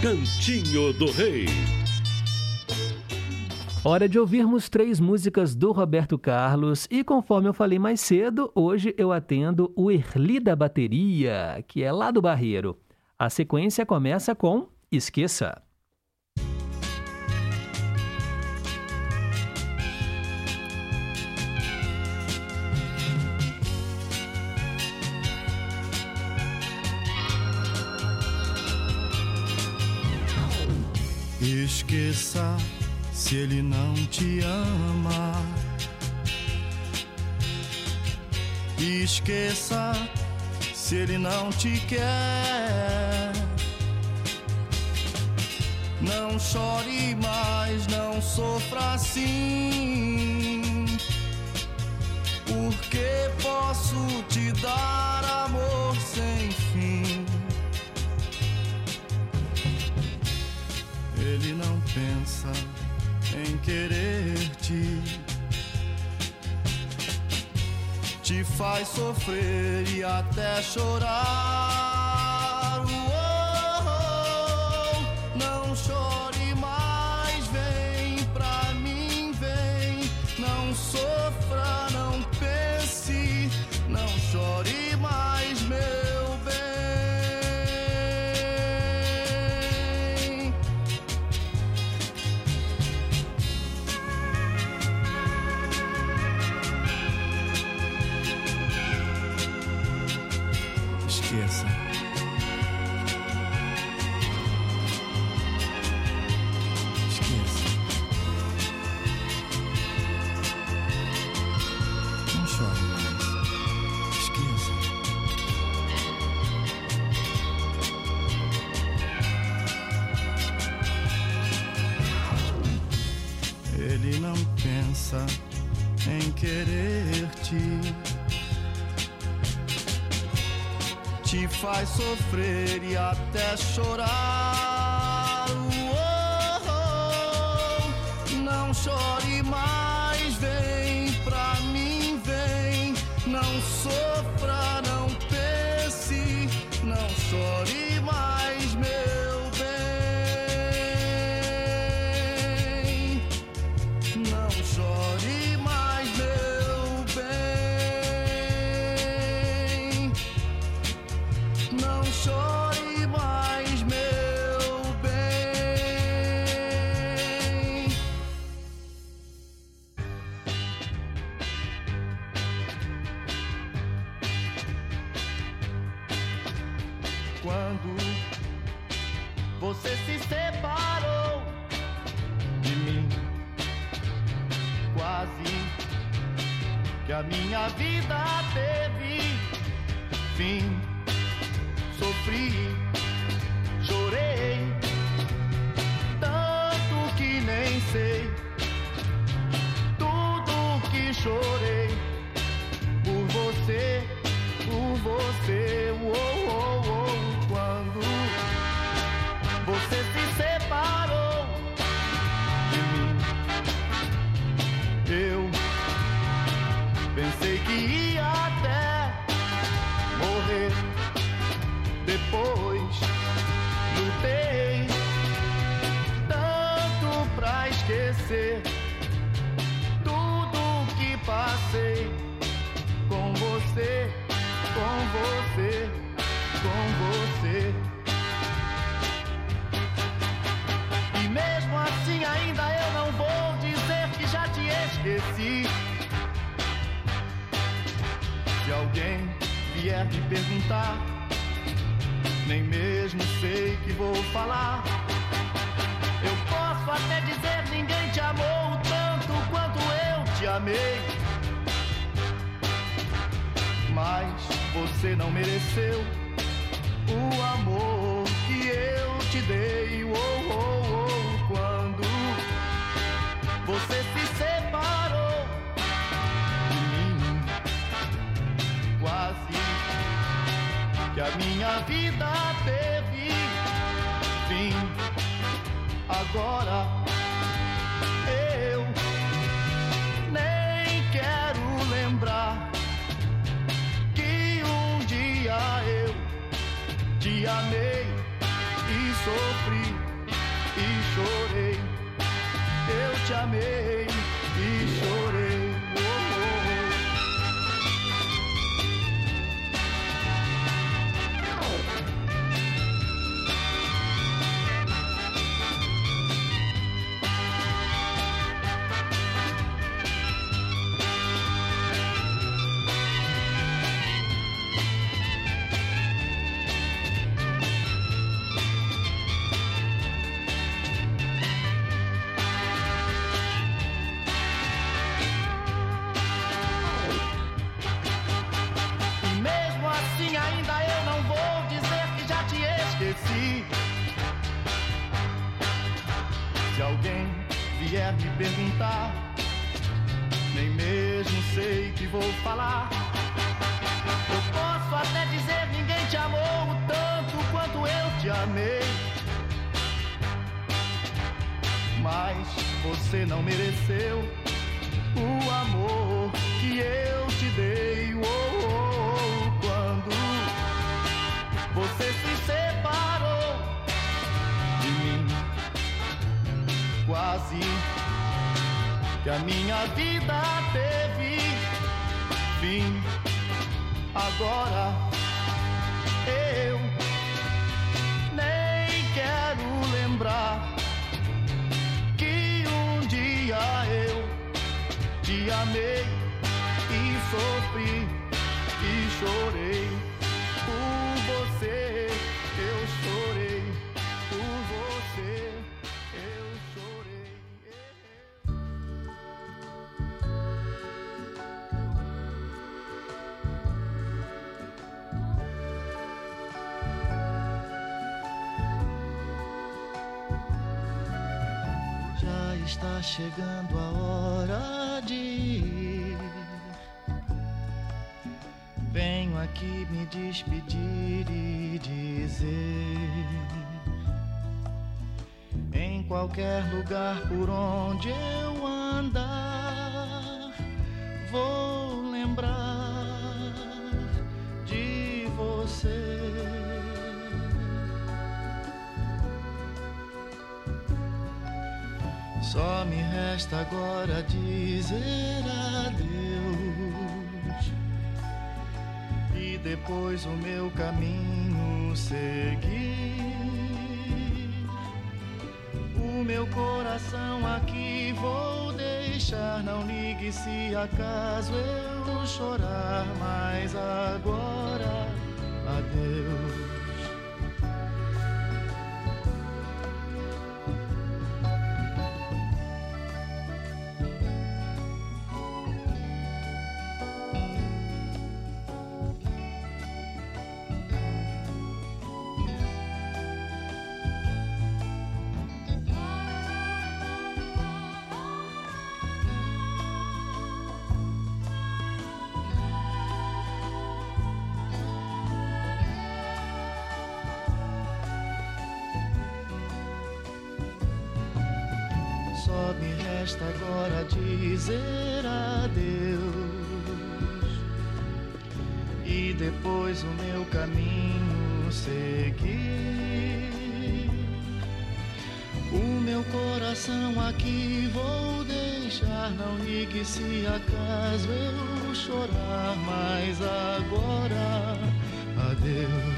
Cantinho do Rei. Hora de ouvirmos três músicas do Roberto Carlos e conforme eu falei mais cedo, hoje eu atendo o Erli da Bateria, que é lá do Barreiro. A sequência começa com Esqueça. Esqueça se ele não te ama. Esqueça se ele não te quer. Não chore mais, não sofra assim. Porque posso te dar amor sem fim. Ele não pensa em querer-te. Te faz sofrer e até chorar. Até chorar. Mas você não mereceu o amor que eu te dei. Oh, oh, oh, quando você se separou de mim, quase que a minha vida teve fim. Agora te amei e sofri e chorei. Eu te amei chegando a hora de ir. Venho aqui me despedir e dizer: Em qualquer lugar por onde eu andar, agora dizer adeus e depois o meu caminho seguir. O meu coração aqui vou deixar. Não ligue se acaso eu chorar, mas agora adeus. Resta agora dizer adeus e depois o meu caminho seguir. O meu coração aqui vou deixar. Não ligue se acaso eu chorar, mas agora adeus.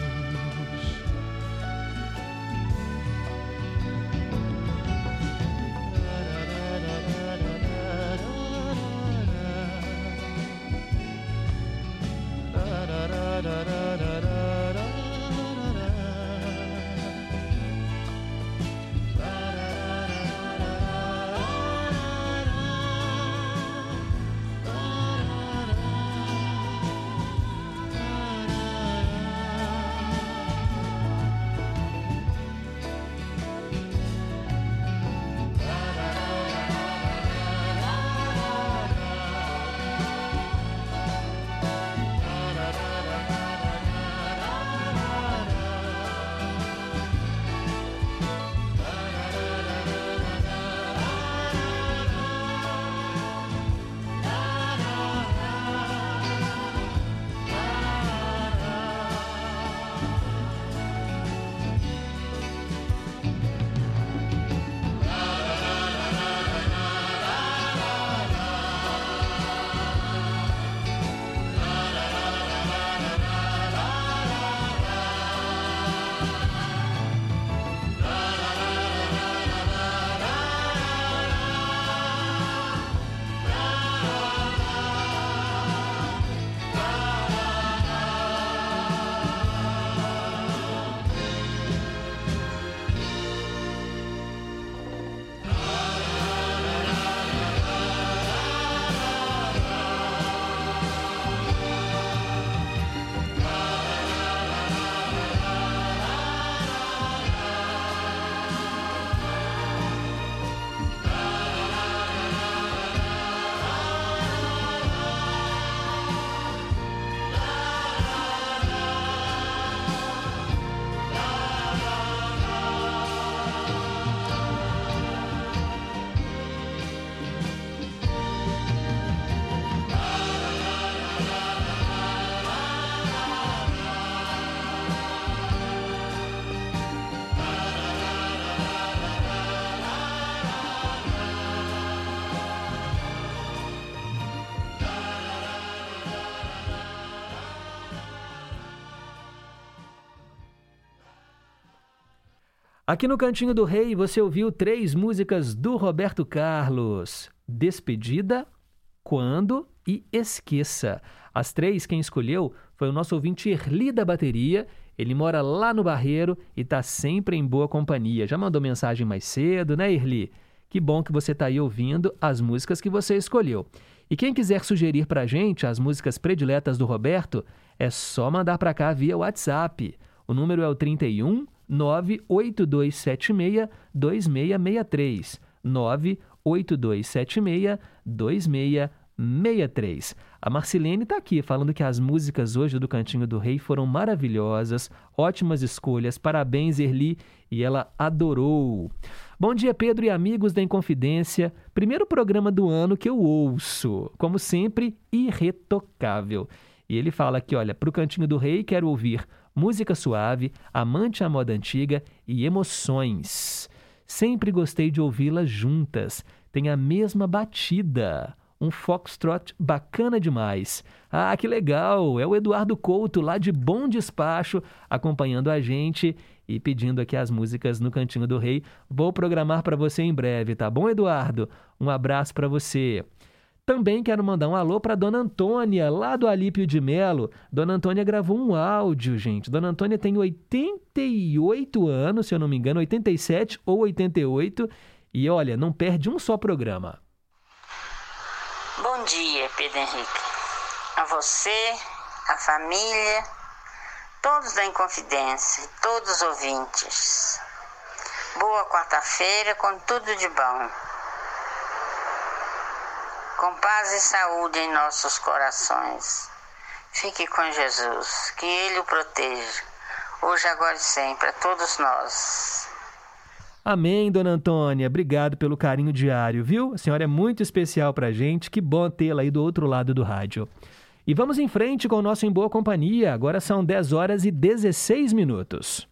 Aqui no Cantinho do Rei você ouviu três músicas do Roberto Carlos: Despedida, Quando e Esqueça. As três quem escolheu foi o nosso ouvinte Erli da Bateria. Ele mora lá no Barreiro e está sempre em boa companhia. Já mandou mensagem mais cedo, né, Erli? Que bom que você está aí ouvindo as músicas que você escolheu. E quem quiser sugerir para a gente as músicas prediletas do Roberto, é só mandar para cá via WhatsApp. O número é o 31 98276 2663. 98276 2663. A Marcilene está aqui falando que as músicas hoje do Cantinho do Rei foram maravilhosas, ótimas escolhas, parabéns, Erli, e ela adorou. Bom dia, Pedro e amigos da Inconfidência. Primeiro programa do ano que eu ouço, como sempre, irretocável. E ele fala aqui, olha, para o Cantinho do Rei quero ouvir música suave, amante à moda antiga e emoções. Sempre gostei de ouvi-las juntas. Tem a mesma batida. Um foxtrot bacana demais. Ah, que legal! É o Eduardo Couto, lá de Bom Despacho, acompanhando a gente e pedindo aqui as músicas no Cantinho do Rei. Vou programar para você em breve, tá bom, Eduardo? Um abraço para você. Também quero mandar um alô para Dona Antônia, lá do Alípio de Melo. Dona Antônia gravou um áudio, gente. Dona Antônia tem 88 anos, se eu não me engano, 87 ou 88. E olha, não perde um só programa. Bom dia, Pedro Henrique. A você, a família, todos da Inconfidência, todos os ouvintes. Boa quarta-feira com tudo de bom. Com paz e saúde em nossos corações. Fique com Jesus, que Ele o proteja, hoje, agora e sempre, a todos nós. Amém, dona Antônia. Obrigado pelo carinho diário, viu? A senhora é muito especial pra gente. Que bom tê-la aí do outro lado do rádio. E vamos em frente com o nosso Em Boa Companhia. Agora são 10 horas e 16 minutos.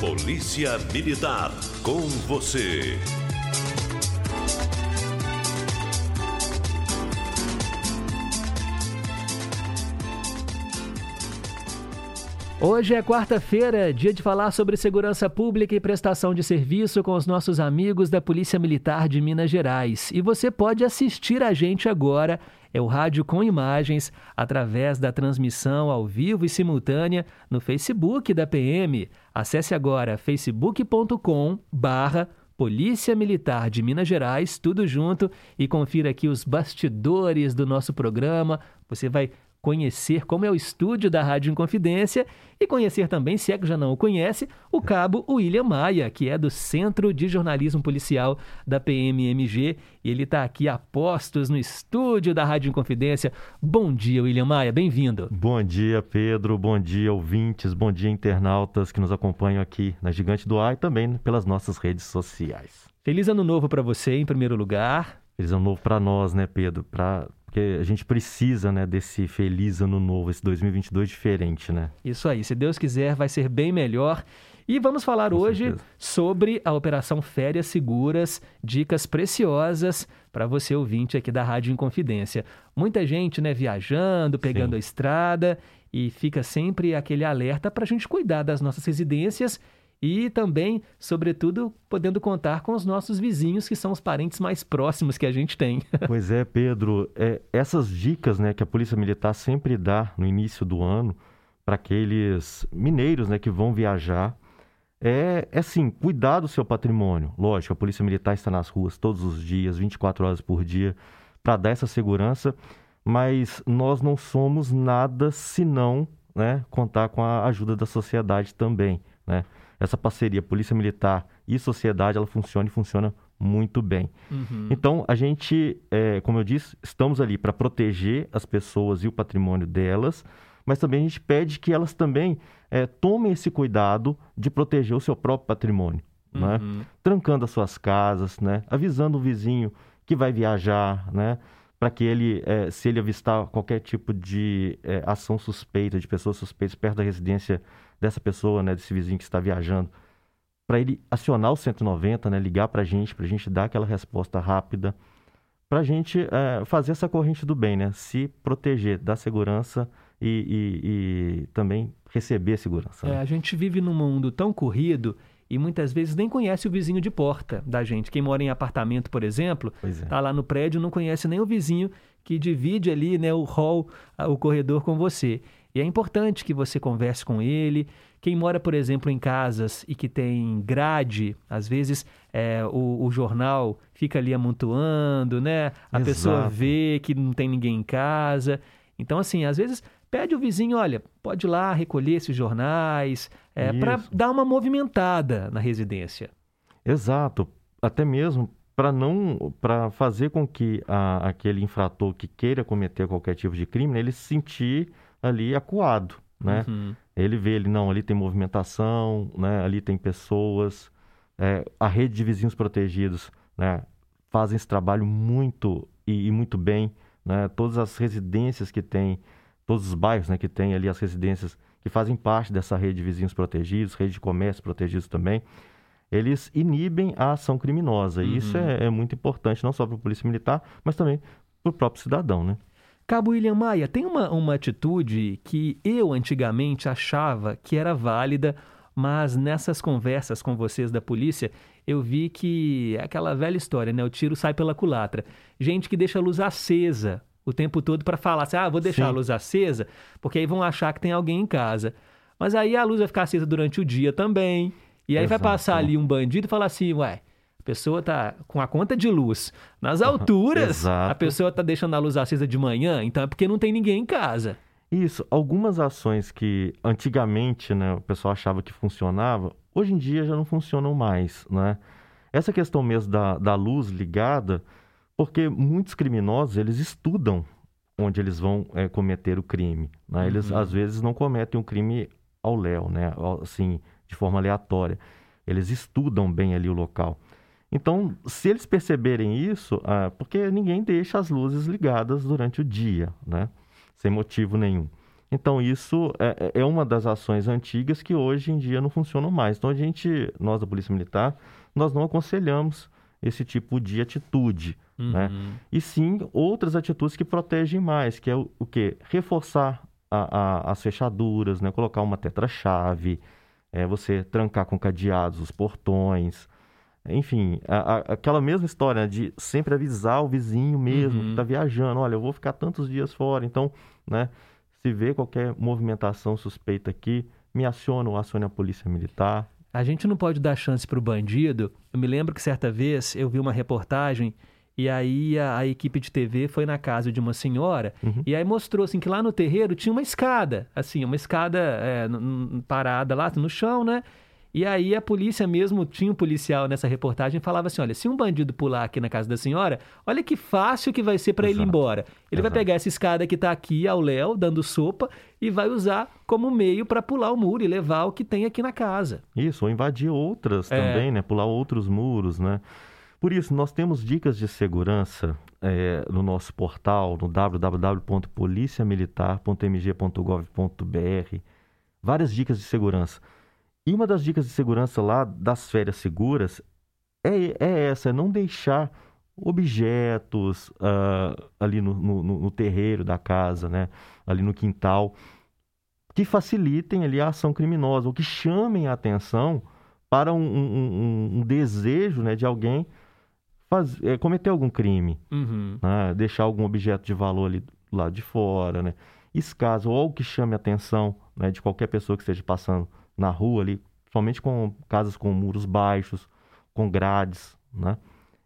Polícia Militar, com você. Hoje é quarta-feira, dia de falar sobre segurança pública e prestação de serviço com os nossos amigos da Polícia Militar de Minas Gerais. E você pode assistir a gente agora, é o Rádio com Imagens, através da transmissão ao vivo e simultânea no Facebook da PM. Acesse agora facebook.com barra Polícia Militar de Minas Gerais, tudo junto, e confira aqui os bastidores do nosso programa. Você vai conhecer como é o estúdio da Rádio Inconfidência e conhecer também, se é que já não o conhece, o cabo William Maia, que é do Centro de Jornalismo Policial da PMMG. E ele está aqui a postos no estúdio da Rádio Inconfidência. Bom dia, William Maia, bem-vindo. Bom dia, Pedro. Bom dia, ouvintes. Bom dia, internautas que nos acompanham aqui na Gigante do Ar e também pelas nossas redes sociais. Feliz ano novo para você, em primeiro lugar. Feliz ano novo para nós, né, Pedro? Pra porque a gente precisa, né, desse feliz ano novo, esse 2022 diferente, né? Isso aí, se Deus quiser, vai ser bem melhor. E vamos falar Com hoje certeza. sobre a Operação Férias Seguras, dicas preciosas para você ouvinte aqui da Rádio Inconfidência. Muita gente, né, viajando, pegando a estrada e fica sempre aquele alerta para a gente cuidar das nossas residências e também, sobretudo, podendo contar com os nossos vizinhos, que são os parentes mais próximos que a gente tem. [laughs] Pois é, Pedro. É, essas dicas né, que a Polícia Militar sempre dá no início do ano para aqueles mineiros né, que vão viajar é, é cuidar do seu patrimônio. Lógico, a Polícia Militar está nas ruas todos os dias, 24 horas por dia, para dar essa segurança, mas nós não somos nada se não né, contar com a ajuda da sociedade também, né? Essa parceria Polícia Militar e sociedade, ela funciona e funciona muito bem. Uhum. Então, a gente, é, como eu disse, estamos ali para proteger as pessoas e o patrimônio delas, mas também a gente pede que elas também é, tomem esse cuidado de proteger o seu próprio patrimônio, né? Uhum. Trancando as suas casas, né? Avisando o vizinho que vai viajar, né? Para que ele, é, se ele avistar qualquer tipo de é, ação suspeita, de pessoas suspeitas perto da residência dessa pessoa, né? Desse vizinho que está viajando, para ele acionar o 190, né? Ligar para a gente, para a gente dar aquela resposta rápida, para a gente é, fazer essa corrente do bem, né? Se proteger da segurança e, e- e também receber segurança. É, né? a gente vive num mundo tão corrido e muitas vezes nem conhece o vizinho de porta da gente. Quem mora em apartamento, por exemplo, Pois é. tá lá no prédio, não conhece nem o vizinho que divide ali, né, o hall, o corredor com você. E é importante que você converse com ele. Quem mora, por exemplo, em casas e que tem grade, às vezes é, o, o jornal fica ali amontoando, né? A pessoa Exato. vê que não tem ninguém em casa. Então, assim, às vezes pede o vizinho, olha, pode ir lá recolher esses jornais, para Isso. dar uma movimentada na residência. Exato. Até mesmo para não para fazer com que a- aquele infrator que queira cometer qualquer tipo de crime, né, ele se sentir ali acuado, né? Uhum. Ele vê ali, não, ali tem movimentação, né? Ali tem pessoas. É, a rede de vizinhos protegidos, né? Fazem esse trabalho muito e, e muito bem, né? Todas as residências que tem, todos os bairros, né? Que tem ali as residências que fazem parte dessa rede de vizinhos protegidos, rede de comércio protegidos também, eles inibem a ação criminosa. E isso Uhum. é, é muito importante, não só para a polícia militar, mas também para o próprio cidadão, né? Cabo William Maia, tem uma, uma atitude que eu antigamente achava que era válida, mas nessas conversas com vocês da polícia, eu vi que é aquela velha história, né? O tiro sai pela culatra. Gente que deixa a luz acesa o tempo todo para falar assim, ah, vou deixar Sim. a luz acesa, porque aí vão achar que tem alguém em casa. Mas aí a luz vai ficar acesa durante o dia também, e aí vai Exato. passar ali um bandido e falar assim, ué, pessoa tá com a conta de luz nas alturas, a pessoa tá deixando a luz acesa de manhã, então é porque não tem ninguém em casa. Isso, algumas ações que antigamente né, o pessoal achava que funcionava, hoje em dia já não funcionam mais, né? Essa questão mesmo da, da luz ligada, porque muitos criminosos, eles estudam onde eles vão eh, cometer o crime, né? Eles, Uhum. às vezes, não cometem o crime ao léu, né? Assim, de forma aleatória. Eles estudam bem ali o local. Então, se eles perceberem isso, ah, porque ninguém deixa as luzes ligadas durante o dia, né? Sem motivo nenhum. Então, isso é, é uma das ações antigas que hoje em dia não funcionam mais. Então, a gente, nós da Polícia Militar, nós não aconselhamos esse tipo de atitude, né? Uhum. E sim outras atitudes que protegem mais, que é o, o quê? Reforçar a- a- as fechaduras, né? Colocar uma tetra-chave, é, você trancar com cadeados os portões, enfim, a- a- aquela mesma história né, de sempre avisar o vizinho mesmo que está viajando, olha, eu vou ficar tantos dias fora, então, né, se vê qualquer movimentação suspeita aqui, me aciona ou acione a polícia militar. A gente não pode dar chance para o bandido. Eu me lembro que certa vez eu vi uma reportagem e aí a, a equipe de TV foi na casa de uma senhora e aí mostrou assim que lá no terreiro tinha uma escada, assim, uma escada é, parada lá no chão, né? E aí a polícia mesmo, tinha um policial nessa reportagem e falava assim, olha, se um bandido pular aqui na casa da senhora, olha que fácil que vai ser para ele ir embora. Ele vai pegar essa escada que está aqui ao léu, dando sopa, e vai usar como meio para pular o muro e levar o que tem aqui na casa. Isso, ou invadir outras É. também, né? Pular outros muros, né? Por isso, nós temos dicas de segurança eh, no nosso portal, no www.policiamilitar.mg.gov.br. Várias dicas de segurança. E uma das dicas de segurança lá das férias seguras é, é essa, é não deixar objetos ah, ali no, no- no- terreiro da casa, né? Ali no quintal, que facilitem ali a ação criminosa ou que chamem a atenção para um, um- um- desejo né, de alguém faz- eh, cometer algum crime, Uhum. né? deixar algum objeto de valor ali lado de fora, né? Escaso ou algo que chame a atenção né, de qualquer pessoa que esteja passando na rua ali, somente com casas com muros baixos, com grades, né?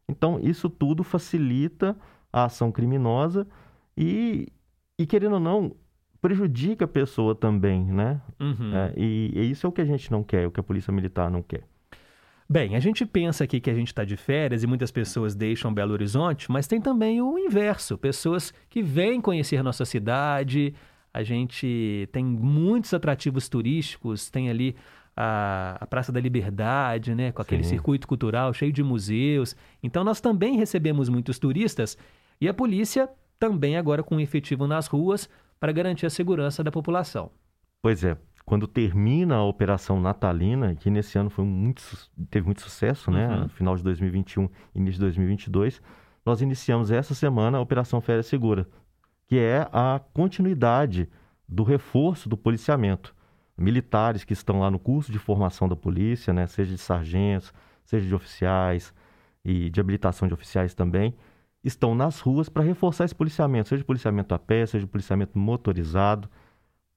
Então, isso tudo facilita a ação criminosa e, e querendo ou não, prejudica a pessoa também, né? Uhum. É, e, e isso é o que a gente não quer, o que a polícia militar não quer. Bem, a gente pensa aqui que a gente está de férias e muitas pessoas deixam Belo Horizonte, mas tem também o inverso, pessoas que vêm conhecer nossa cidade. A gente tem muitos atrativos turísticos, tem ali a, a Praça da Liberdade, né, com aquele Sim. circuito cultural cheio de museus. Então nós também recebemos muitos turistas e a polícia também agora com efetivo nas ruas para garantir a segurança da população. Pois é, quando termina a Operação Natalina, que nesse ano foi muito, teve muito sucesso, né? Uhum. No final de 2021 início de 2022, nós iniciamos essa semana a Operação Férias Segura, que é a continuidade do reforço do policiamento. Militares que estão lá no curso de formação da polícia, né, seja de sargentos, seja de oficiais e de habilitação de oficiais também, estão nas ruas para reforçar esse policiamento, seja policiamento a pé, seja policiamento motorizado.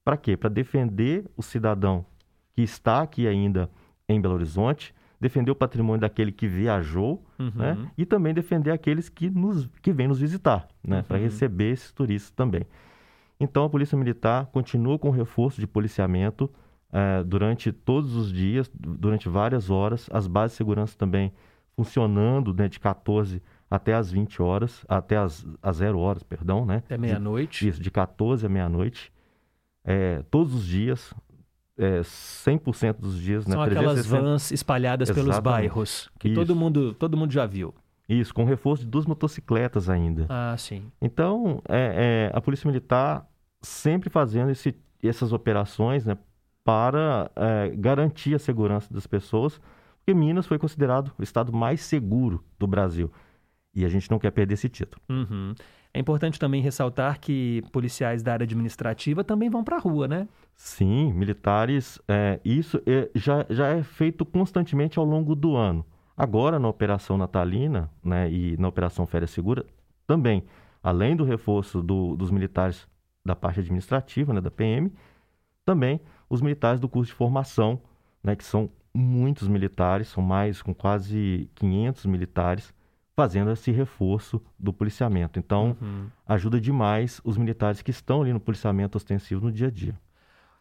Para quê? Para defender o cidadão que está aqui ainda em Belo Horizonte, defender o patrimônio daquele que viajou, Uhum. né? E também defender aqueles que nos que vêm nos visitar, né? Para Uhum. receber esses turistas também. Então a Polícia Militar continua com reforço de policiamento eh, durante todos os dias, du- durante várias horas, as bases de segurança também funcionando né, de 14 até as 20 horas, até as, as 0 horas, perdão, né? Até meia-noite. Isso, de 14 a meia-noite. Eh, todos os dias, eh, 100% dos dias, São né? aquelas 360 vans espalhadas pelos Exatamente. bairros, que Isso. todo mundo, todo mundo já viu. Isso, com reforço de duas motocicletas ainda. Ah, sim. Então, é, é, a Polícia Militar sempre fazendo esse- essas operações né, para é, garantir a segurança das pessoas, porque Minas foi considerado o estado mais seguro do Brasil. E a gente não quer perder esse título. Uhum. É importante também ressaltar que policiais da área administrativa também vão para a rua, né? Sim, militares, é, isso é- já, já é feito constantemente ao longo do ano. Agora, na Operação Natalina né, e na Operação Férias Segura, também, além do reforço do- dos militares da parte administrativa, né, da PM, também os militares do curso de formação, né, que são muitos militares, são mais, com quase 500 militares, fazendo esse reforço do policiamento. Então, Uhum. ajuda demais os militares que estão ali no policiamento ostensivo no dia a dia.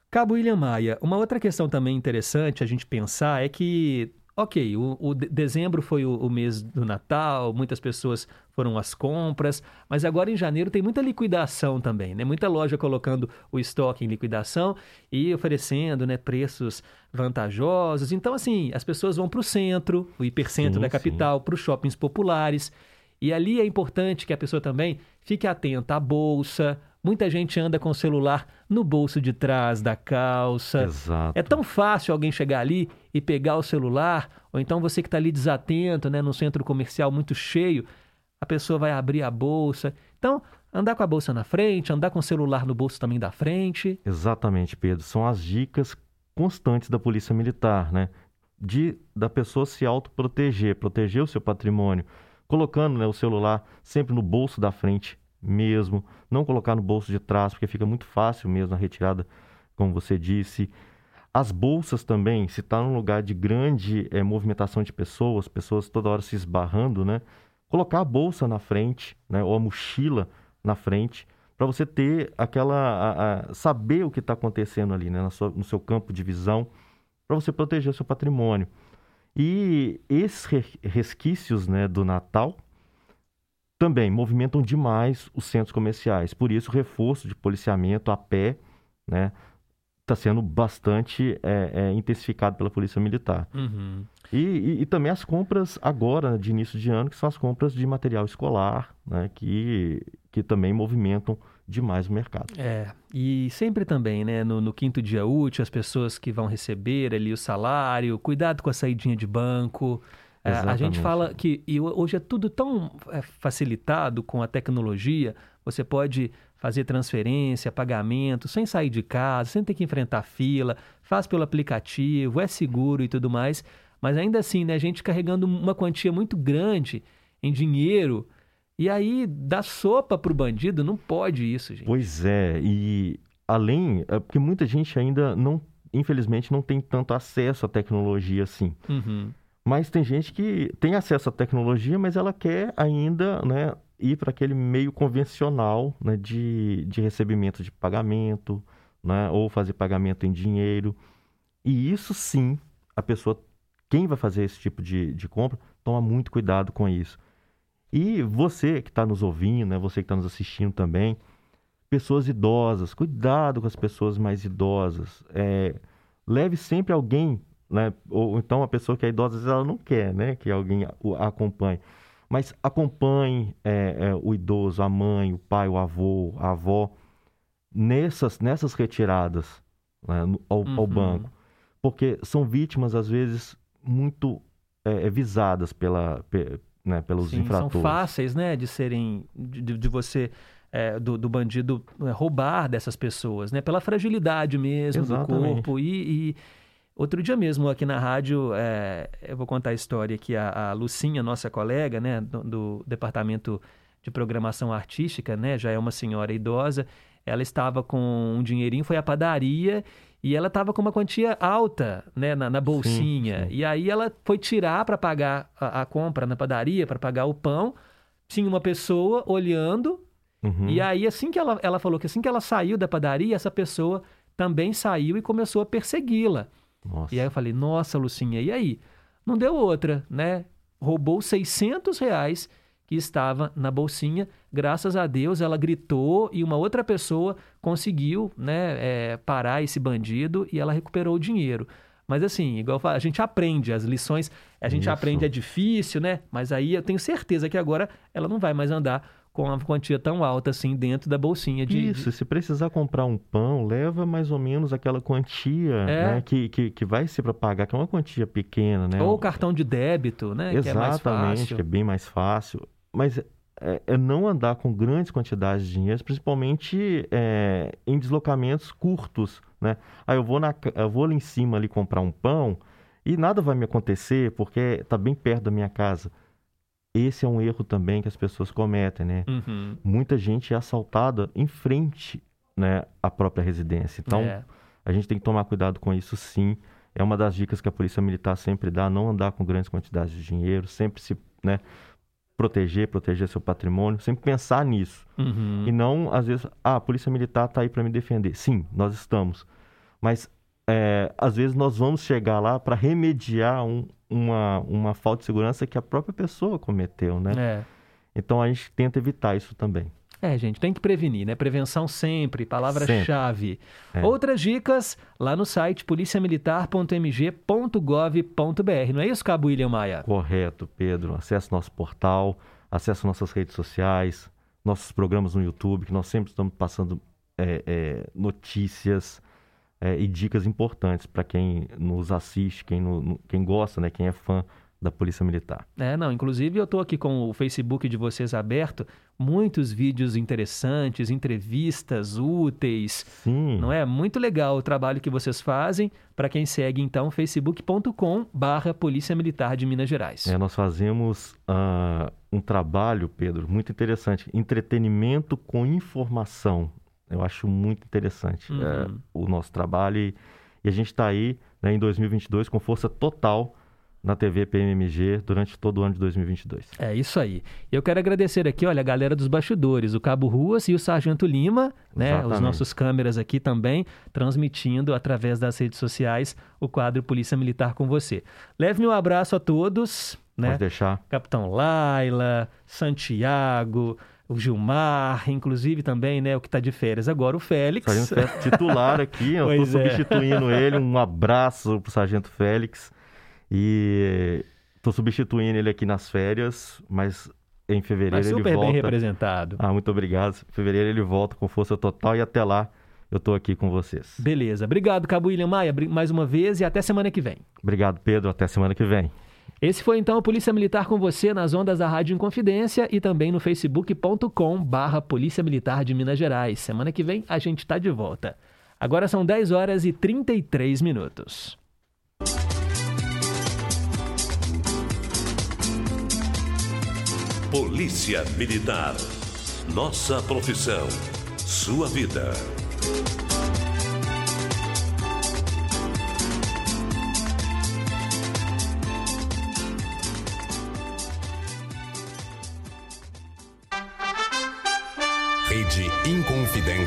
Cabo William Maia, uma outra questão também interessante a gente pensar é que, ok, o, o de- dezembro foi o, o mês do Natal, muitas pessoas foram às compras, mas agora em janeiro tem muita liquidação também, né? Muita loja colocando o estoque em liquidação e oferecendo, né, preços vantajosos. Então, assim, as pessoas vão para o centro, o hipercentro Sim, da capital, para os shoppings populares. E ali é importante que a pessoa também fique atenta à bolsa. Muita gente anda com o celular no bolso de trás da calça. Exato. É tão fácil alguém chegar ali e pegar o celular, ou então você que está ali desatento, né, num centro comercial muito cheio, a pessoa vai abrir a bolsa. Então, andar com a bolsa na frente, andar com o celular no bolso também da frente. Exatamente, Pedro. São as dicas constantes da Polícia Militar, né? De da pessoa se autoproteger, proteger o seu patrimônio, colocando né, o celular sempre no bolso da frente mesmo, não colocar no bolso de trás, porque fica muito fácil mesmo a retirada, como você disse. As bolsas também, se está num lugar de grande eh, movimentação de pessoas, pessoas toda hora se esbarrando, né? Colocar a bolsa na frente, né? Ou a mochila na frente, para você ter aquela. a- a- saber o que está acontecendo ali, né? sua- no seu campo de visão, para você proteger o seu patrimônio. E esses re- resquícios né, do Natal também movimentam demais os centros comerciais. Por isso, o reforço de policiamento a pé né, está sendo bastante é, é, intensificado pela Polícia Militar. Uhum. E, e- e também as compras agora, de início de ano, que são as compras de material escolar, né, que, que também movimentam demais o mercado. É, e sempre também, né, no, no quinto dia útil, as pessoas que vão receber ali o salário, cuidado com a saidinha de banco. É, a gente Exatamente. fala que e ho- hoje é tudo tão é, facilitado com a tecnologia, você pode fazer transferência, pagamento, sem sair de casa, sem ter que enfrentar fila, faz pelo aplicativo, é seguro e tudo mais, mas ainda assim, né, a gente carregando uma quantia muito grande em dinheiro, e aí dá sopa pro bandido, não pode isso, gente. Pois é, e além, é porque muita gente ainda não, infelizmente, não tem tanto acesso à tecnologia assim. Uhum. Mas tem gente que tem acesso à tecnologia, mas ela quer ainda né, ir para aquele meio convencional né, de, de recebimento de pagamento, né, ou fazer pagamento em dinheiro. E isso sim, a pessoa, quem vai fazer esse tipo de, de compra, toma muito cuidado com isso. E você que está nos ouvindo, né, você que está nos assistindo também, pessoas idosas, cuidado com as pessoas mais idosas. É, leve sempre alguém, né? Ou então a pessoa que é idosa, às vezes ela não quer, né? Que alguém a acompanhe. Mas acompanhe é, é, o idoso, a mãe, o pai, o avô, a avó, nessas, nessas retiradas né, ao, ao Uhum. banco. Porque são vítimas, às vezes, muito é, é, visadas pela, pe- né, pelos Sim, são infratores. fáceis, né, de serem, de, de- de você é, do, do bandido é, roubar dessas pessoas, né? Pela fragilidade mesmo Exatamente. do corpo. E, e outro dia mesmo aqui na rádio, é, eu vou contar a história que a, a Lucinha, nossa colega, né, do, do departamento de programação artística, né, já é uma senhora idosa, ela estava com um dinheirinho, foi à padaria e ela estava com uma quantia alta, né, na, na bolsinha. E aí ela foi tirar para pagar a, a compra na padaria, para pagar o pão. Tinha uma pessoa olhando Uhum. e aí, assim que ela, ela falou que assim que ela saiu da padaria, essa pessoa também saiu e começou a persegui-la. E aí eu falei, nossa, Lucinha, e aí? Não deu outra, né? Roubou 600 reais que estava na bolsinha. Graças a Deus, ela gritou e uma outra pessoa conseguiu né, é, parar esse bandido e ela recuperou o dinheiro. Mas assim, igual eu falo, a gente aprende as lições, a gente Isso. aprende, é difícil, né? Mas aí eu tenho certeza que agora ela não vai mais andar com uma quantia tão alta assim dentro da bolsinha de. Isso, se precisar comprar um pão, leva mais ou menos aquela quantia É. né, que, que, que vai ser para pagar, que é uma quantia pequena, né? Ou cartão de débito, né? Que é mais Exatamente, fácil. que é bem mais fácil. Mas é, é não andar com grandes quantidades de dinheiro, principalmente é, em deslocamentos curtos, né? Aí eu vou, na, eu vou lá em cima ali comprar um pão e nada vai me acontecer porque está bem perto da minha casa. Esse é um erro também que as pessoas cometem, né? Uhum. Muita gente é assaltada em frente né, à própria residência. Então, É. a gente tem que tomar cuidado com isso sim. É uma das dicas que a Polícia Militar sempre dá, não andar com grandes quantidades de dinheiro, sempre se né, proteger, proteger seu patrimônio, sempre pensar nisso. Uhum. E não, às vezes, ah, a Polícia Militar está aí para me defender. Sim, nós estamos. Mas, é, às vezes, nós vamos chegar lá para remediar um- uma, uma falta de segurança que a própria pessoa cometeu, né? É. Então, a gente tenta evitar isso também. É, gente, tem que prevenir, né? Prevenção sempre, palavra-chave. É. Outras dicas lá no site policiamilitar.mg.gov.br. Não é isso, Cabo William Maia? Correto, Pedro. Acesse nosso portal, acesse nossas redes sociais, nossos programas no YouTube, que nós sempre estamos passando é, é, notícias é, e dicas importantes para quem nos assiste, quem, no- quem gosta, né, quem é fã da Polícia Militar. É, não, inclusive eu tô aqui com o Facebook de vocês aberto, muitos vídeos interessantes, entrevistas úteis. Sim. Não é? Muito legal o trabalho que vocês fazem. Para quem segue, então, facebook.com barra Polícia Militar de Minas Gerais. É, nós fazemos ah, um trabalho, Pedro, muito interessante. Entretenimento com informação. Eu acho muito interessante Uhum. é, o nosso trabalho. E, e a gente está aí né, em 2022 com força total na TV PMMG durante todo o ano de 2022. É isso aí. Eu quero agradecer aqui, olha, a galera dos bastidores, o Cabo Ruas e o Sargento Lima, né? Os nossos câmeras aqui também, transmitindo através das redes sociais o quadro Polícia Militar com você. Leve-me um abraço a todos, né? Pode deixar. Capitão Laila, Santiago, o Gilmar, inclusive também, né? O que está de férias agora, o Félix. Sargento Félix titular aqui, eu estou é. substituindo ele. Um abraço pro Sargento Félix. E estou substituindo ele aqui nas férias, mas em fevereiro Mas ele super volta. bem representado. Ah, muito obrigado. Em fevereiro ele volta com força total e até lá eu estou aqui com vocês. Beleza. Obrigado, Cabo William Maia, mais uma vez e até semana que vem. Obrigado, Pedro. Até semana que vem. Esse foi então o Polícia Militar com você nas ondas da Rádio Inconfidência e também no facebook.com barra Polícia Militar de Minas Gerais. Semana que vem a gente está de volta. Agora são 10 horas e 33 minutos. Polícia Militar. Nossa profissão. Sua vida.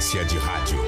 De Rádio.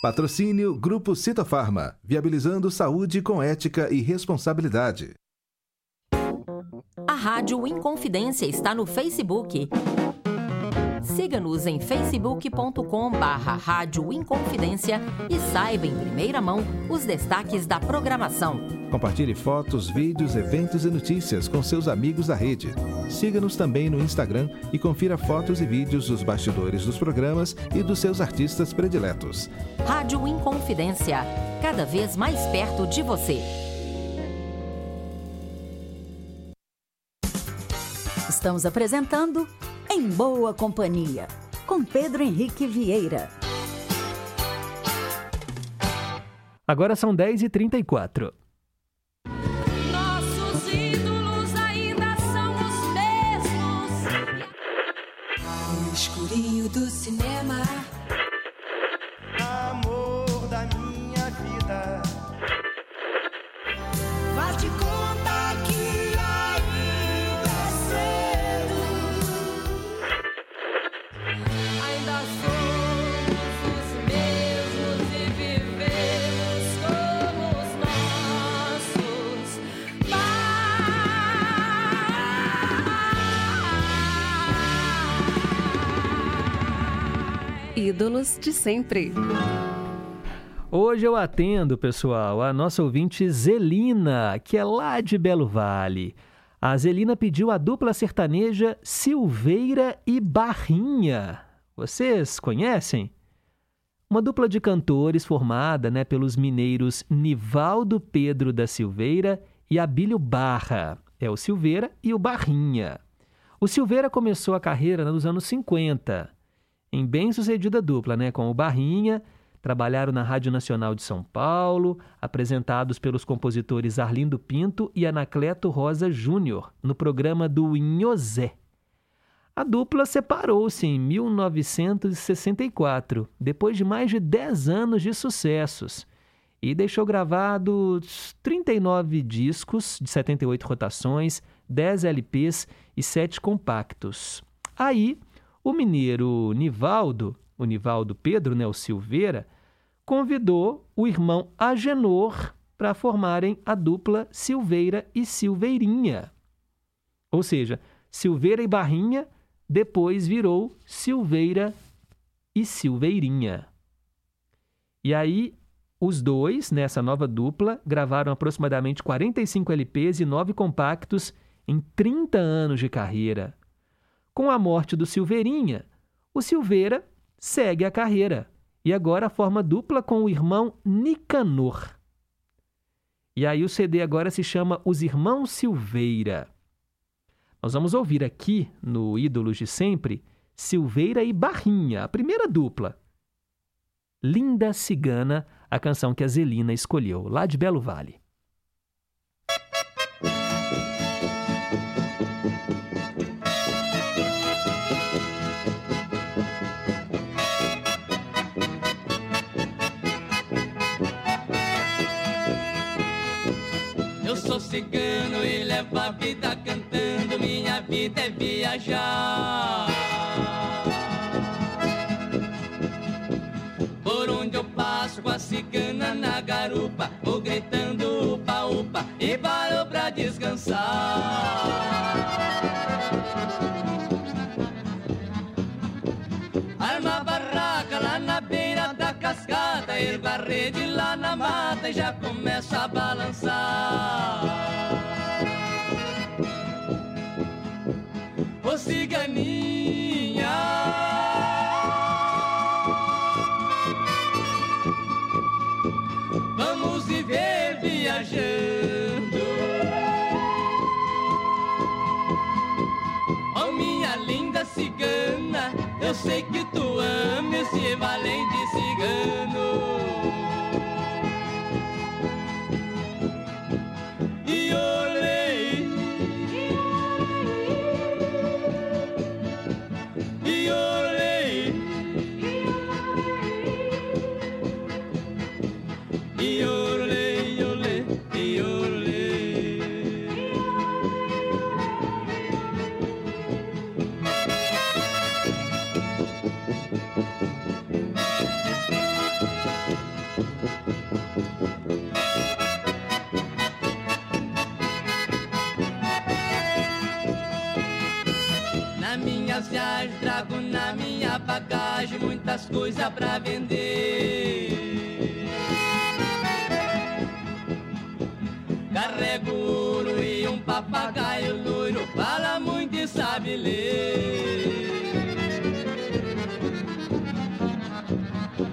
Patrocínio Grupo Citofarma, viabilizando saúde com ética e responsabilidade. A Rádio Inconfidência está no Facebook. Siga-nos em facebook.com barra Rádio Inconfidência e saiba em primeira mão os destaques da programação. Compartilhe fotos, vídeos, eventos e notícias com seus amigos da rede. Siga-nos também no Instagram e confira fotos e vídeos dos bastidores dos programas e dos seus artistas prediletos. Rádio Inconfidência, cada vez mais perto de você. Estamos apresentando Em Boa Companhia, com Pedro Henrique Vieira. Agora são 10h34. Nossos ídolos ainda são os mesmos. No escurinho do cinema. Ídolos de sempre. Hoje eu atendo, pessoal, a nossa ouvinte Zelina, que é lá de Belo Vale. A Zelina pediu a dupla sertaneja Silveira e Barrinha. Vocês conhecem? Uma dupla de cantores formada né, pelos mineiros Nivaldo Pedro da Silveira e Abílio Barra. É o Silveira e o Barrinha. O Silveira começou a carreira nos anos 50, em bem-sucedida dupla né, com o Barrinha. Trabalharam na Rádio Nacional de São Paulo, apresentados pelos compositores Arlindo Pinto e Anacleto Rosa Júnior, no programa do Inhozé. A dupla separou-se em 1964, depois de mais de 10 anos de sucessos, e deixou gravados 39 discos de 78 rotações, 10 LPs e 7 compactos. Aí, o mineiro Nivaldo, o Nivaldo Pedro, né, o Silveira, convidou o irmão Agenor para formarem a dupla Silveira e Silveirinha. Ou seja, Silveira e Barrinha depois virou Silveira e Silveirinha. E aí, os dois, nessa nova dupla, gravaram aproximadamente 45 LPs e 9 compactos em 30 anos de carreira. Com a morte do Silveirinha, o Silveira segue a carreira e agora forma dupla com o irmão Nicanor. E aí o CD agora se chama Os Irmãos Silveira. Nós vamos ouvir aqui, no Ídolos de Sempre, Silveira e Barrinha, a primeira dupla. Linda Cigana, a canção que a Zelina escolheu, lá de Belo Vale. Sou cigano e levo a vida cantando. Minha vida é viajar. Por onde eu passo com a cigana na garupa, vou gritando upa upa e paro pra descansar. A rede lá na mata e já começa a balançar. Ô ciganinha. Eu sei que tu ama esse valente cigano. Bagagem, muitas coisas pra vender. Carrego ouro e um papagaio loiro, fala muito e sabe ler.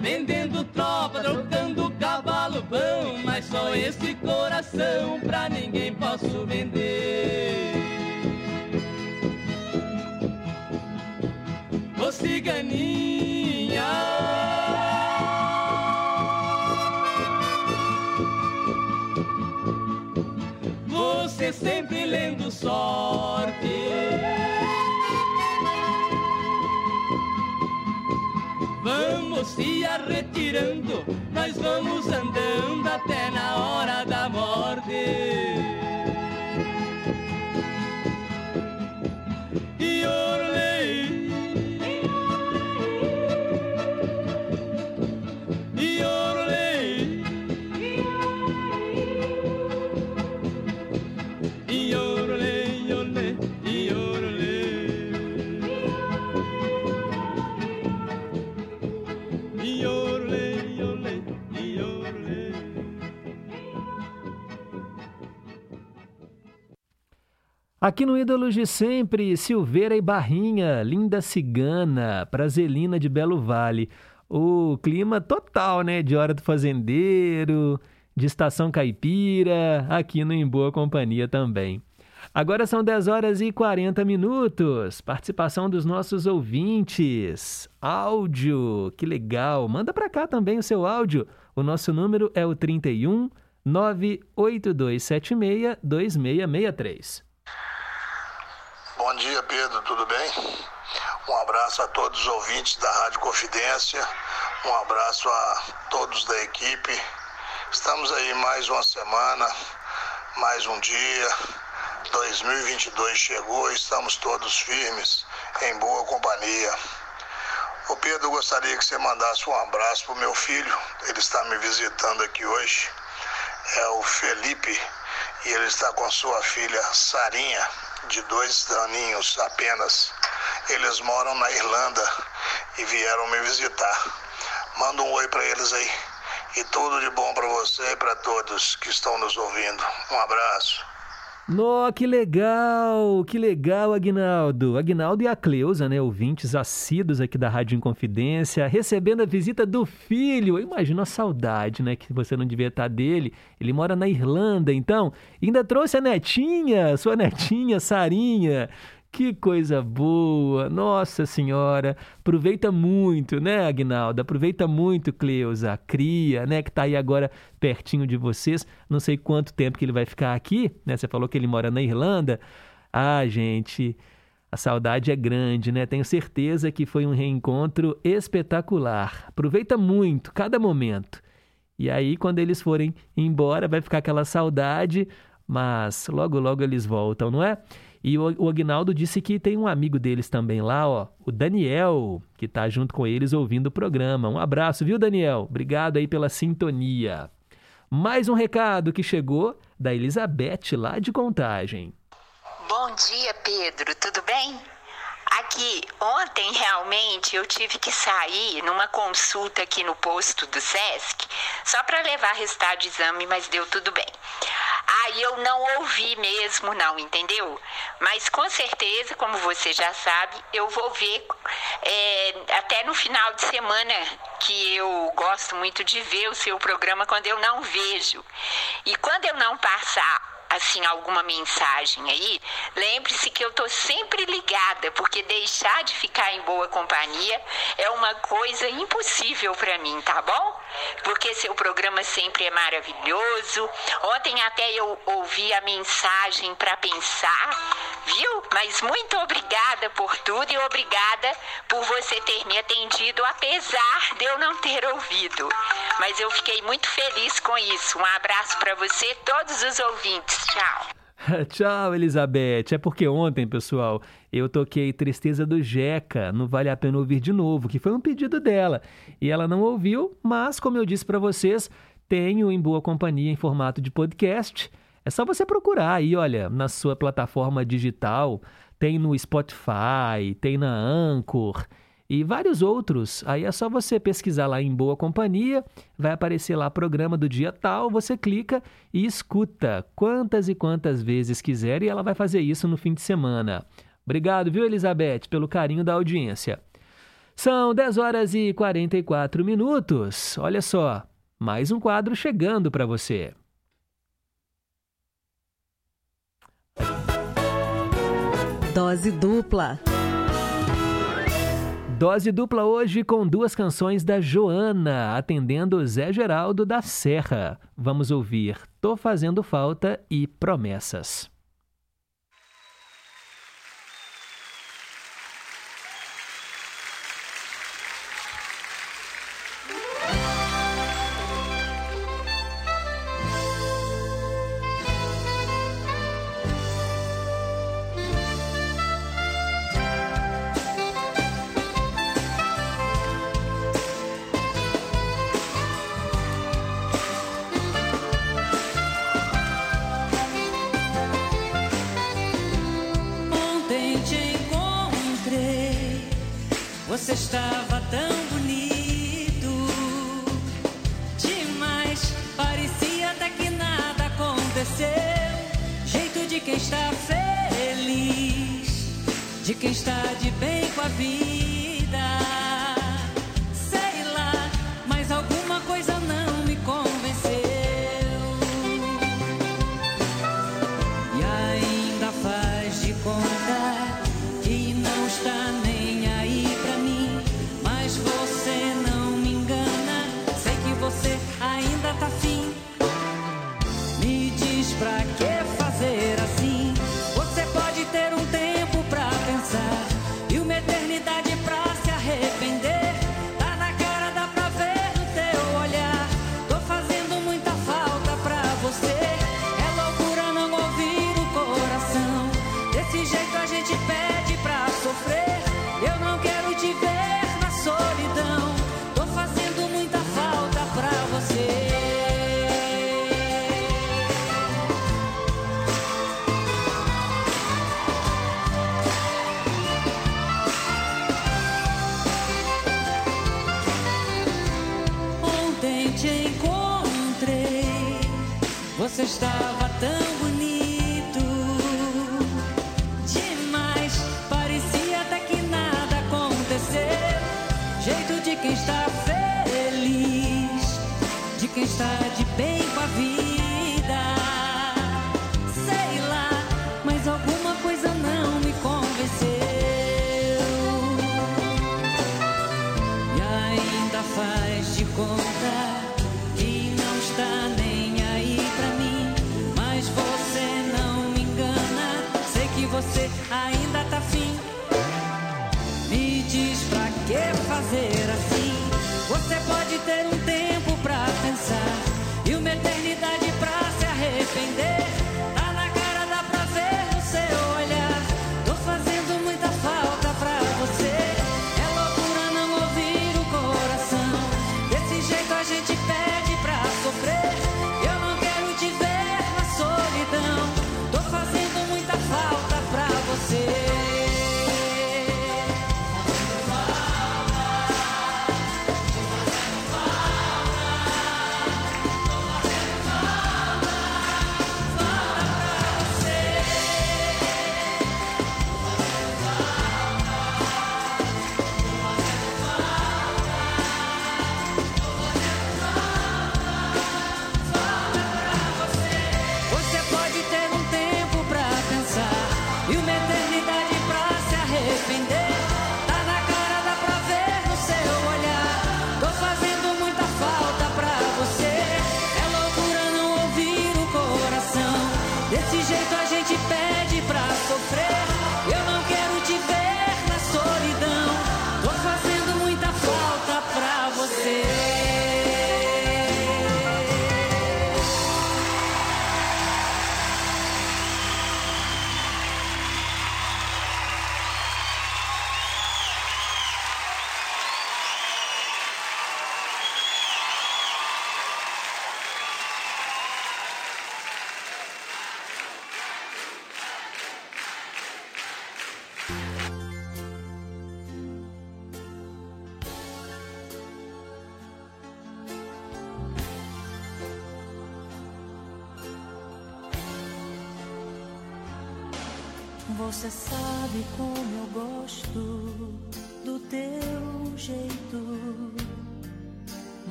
Vendendo tropa, trocando cavalo bom, mas só esse coração pra ninguém posso vender. Ciganinha. Você sempre lendo sorte. Vamos se retirando, nós vamos andando até na hora da morte. Aqui no Ídolos de Sempre, Silveira e Barrinha, Linda Cigana, Prazelina de Belo Vale. O clima total, né? De Hora do Fazendeiro, de Estação Caipira, aqui no Em Boa Companhia também. Agora são 10 horas e 40 minutos. Participação dos nossos ouvintes. Áudio, que legal. Manda para cá também o seu áudio. O nosso número é o 31 98276 2663. Bom dia, Pedro, tudo bem? Um abraço a todos os ouvintes da Rádio Confidência, um abraço a todos da equipe. Estamos aí mais uma semana, mais um dia. 2022 chegou e estamos todos firmes, em boa companhia. Ô Pedro, gostaria que você mandasse um abraço pro meu filho, ele está me visitando aqui hoje. É o Felipe e ele está com sua filha Sarinha, de dois aninhos apenas. Eles moram na Irlanda e vieram me visitar. Manda um oi para eles aí. E tudo de bom para você e para todos que estão nos ouvindo. Um abraço. Nó, que legal, que legal, Agnaldo. Agnaldo e a Cleusa, né, ouvintes assíduos aqui da Rádio Inconfidência, recebendo a visita do filho. Eu imagino a saudade, né, que você não devia estar dele. Ele mora na Irlanda, então. Ainda trouxe a netinha, sua netinha, Sarinha. Que coisa boa, nossa senhora. Aproveita muito, né, Agnaldo? Aproveita muito, Cleusa, cria, né, que tá aí agora pertinho de vocês. Não sei quanto tempo que ele vai ficar aqui, né? Você falou que ele mora na Irlanda. Ah, gente, a saudade é grande, né? Tenho certeza que foi um reencontro espetacular. Aproveita muito cada momento. E aí, quando eles forem embora, vai ficar aquela saudade, mas logo, logo eles voltam, não é? E o, o Agnaldo disse que tem um amigo deles também lá, ó, o Daniel, que está junto com eles ouvindo o programa. Um abraço, viu, Daniel? Obrigado aí pela sintonia. Mais um recado que chegou da Elizabeth lá de Contagem. Bom dia, Pedro. Tudo bem? Aqui, ontem realmente eu tive que sair numa consulta aqui no posto do SESC só para levar resultado de exame, mas deu tudo bem. Aí eu não ouvi mesmo, não, entendeu? Mas com certeza, como você já sabe, eu vou ver é, até no final de semana, que eu gosto muito de ver o seu programa quando eu não vejo. E quando eu não passar assim alguma mensagem aí, lembre-se que eu tô sempre ligada, porque deixar de ficar em boa companhia é uma coisa impossível para mim, tá bom? Porque seu programa sempre é maravilhoso. Ontem até eu ouvi a mensagem para pensar, viu? Mas muito obrigada por tudo e obrigada por você ter me atendido apesar de eu não ter ouvido. Mas eu fiquei muito feliz com isso. Um abraço para você todos os ouvintes. Tchau. [laughs] Tchau, Elizabeth. É porque ontem, pessoal, eu toquei Tristeza do Jeca, não vale a pena ouvir de novo, que foi um pedido dela. E ela não ouviu, mas como eu disse para vocês, tenho em boa companhia em formato de podcast. É só você procurar aí, olha, na sua plataforma digital, tem no Spotify, tem na Anchor e vários outros. Aí é só você pesquisar lá em Boa Companhia, vai aparecer lá programa do dia tal, você clica e escuta quantas e quantas vezes quiser e ela vai fazer isso no fim de semana. Obrigado, viu, Elizabeth, pelo carinho da audiência. São 10 horas e 44 minutos. Olha só, mais um quadro chegando para você. Dose dupla. Dose dupla hoje com duas canções da Joana, atendendo Zé Geraldo da Serra. Vamos ouvir Tô Fazendo Falta e Promessas.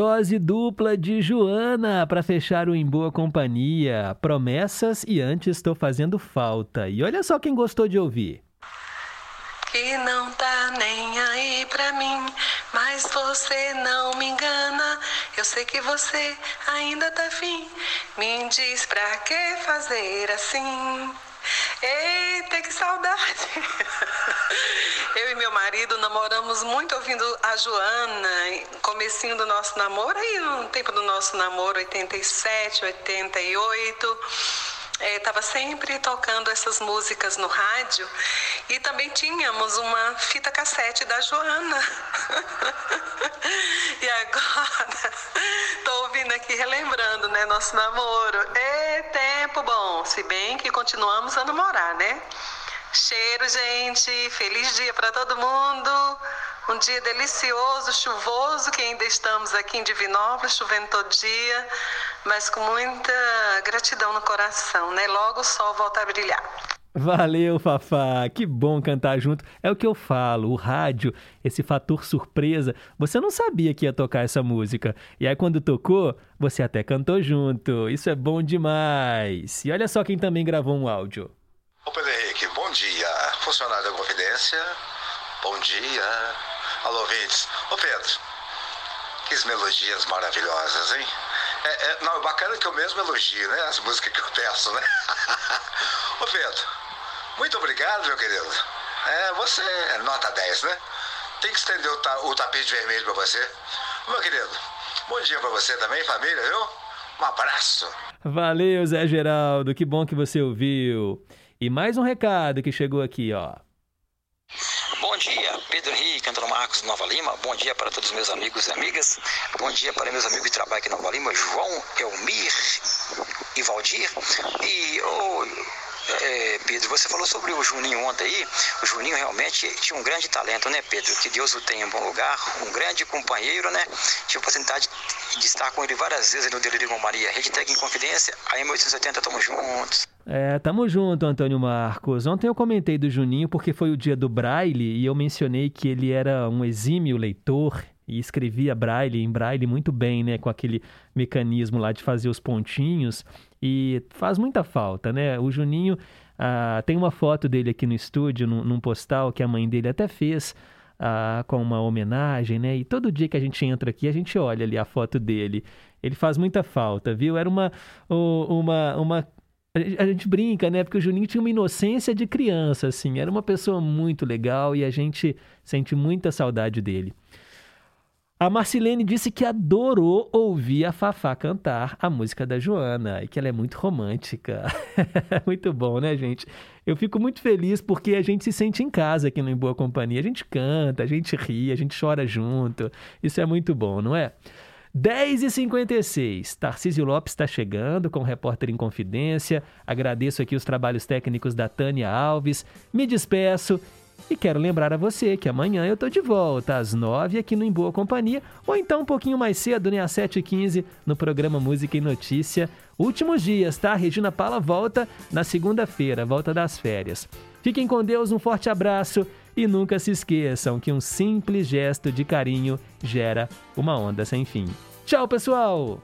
Dose dupla de Joana para fechar o Em Boa Companhia. Promessas e antes estou fazendo falta. E olha só quem gostou de ouvir. Que não tá nem aí pra mim, mas você não me engana. Eu sei que você ainda tá fim. Me diz pra que fazer assim. Eita, que saudade! [laughs] Eu e meu marido namoramos muito ouvindo a Joana, comecinho do nosso namoro, aí no tempo do nosso namoro, 87, 88 estava é, sempre tocando essas músicas no rádio e também tínhamos uma fita cassete da Joana. [laughs] e agora [laughs] estou ouvindo aqui relembrando, né, nosso namoro. É tempo bom, se bem que continuamos a namorar, né? Cheiro, gente. Feliz dia para todo mundo. Um dia delicioso, chuvoso, que ainda estamos aqui em Divinópolis, chovendo todo dia, mas com muita gratidão no coração, né? Logo o sol volta a brilhar. Valeu, Fafá. Que bom cantar junto. É o que eu falo, o rádio, esse fator surpresa. Você não sabia que ia tocar essa música. E aí, quando tocou, você até cantou junto. Isso é bom demais. E olha só quem também gravou um áudio. Ô Pedro Henrique, bom dia. Funcionário da Confidência, bom dia. Alô, ouvintes. Ô Pedro, que melodias maravilhosas, hein? É, é, não, bacana que eu mesmo elogio, né? As músicas que eu peço, né? [laughs] Ô Pedro, muito obrigado, meu querido. É, você é nota 10, né? Tem que estender o, ta o tapete vermelho pra você. Meu querido, bom dia pra você também, família, viu? Um abraço. Valeu, Zé Geraldo. Que bom que você ouviu. E mais um recado que chegou aqui, ó. Henrique, Antônio Marcos, Nova Lima. Bom dia para todos os meus amigos e amigas. Bom dia para meus amigos de trabalho aqui em Nova Lima, João, Elmir e Valdir. E, ô, é, Pedro, você falou sobre o Juninho ontem aí. O Juninho realmente tinha um grande talento, né, Pedro? Que Deus o tenha em bom lugar. Um grande companheiro, né? Tive a oportunidade de estar com ele várias vezes no Delírio Maria. Rede Tech em Confidência, AM 880, tamo juntos. É, tamo junto, Antônio Marcos. Ontem eu comentei do Juninho porque foi o dia do Braille e eu mencionei que ele era um exímio leitor e escrevia Braille em Braille muito bem, né? Com aquele mecanismo lá de fazer os pontinhos e faz muita falta, né? O Juninho ah, tem uma foto dele aqui no estúdio, num, num postal que a mãe dele até fez. Ah, com uma homenagem, né? E todo dia que a gente entra aqui, a gente olha ali a foto dele. Ele faz muita falta, viu? Era uma, uma, uma a gente brinca, né? Porque o Juninho tinha uma inocência de criança, assim. Era uma pessoa muito legal e a gente sente muita saudade dele. A Marcilene disse que adorou ouvir a Fafá cantar a música da Joana e que ela é muito romântica. [laughs] muito bom, né, gente? Eu fico muito feliz porque a gente se sente em casa aqui no Em Boa Companhia. A gente canta, a gente ri, a gente chora junto. Isso é muito bom, não é? 10h56, Tarcísio Lopes está chegando com o Repórter em Confidência. Agradeço aqui os trabalhos técnicos da Tânia Alves. Me despeço e quero lembrar a você que amanhã eu tô de volta às 9 aqui no Em Boa Companhia, ou então um pouquinho mais cedo, né, às 7h15, no programa Música e Notícia. Últimos dias, tá? Regina Paula volta na segunda-feira, volta das férias. Fiquem com Deus, um forte abraço e nunca se esqueçam que um simples gesto de carinho gera uma onda sem fim. Tchau, pessoal!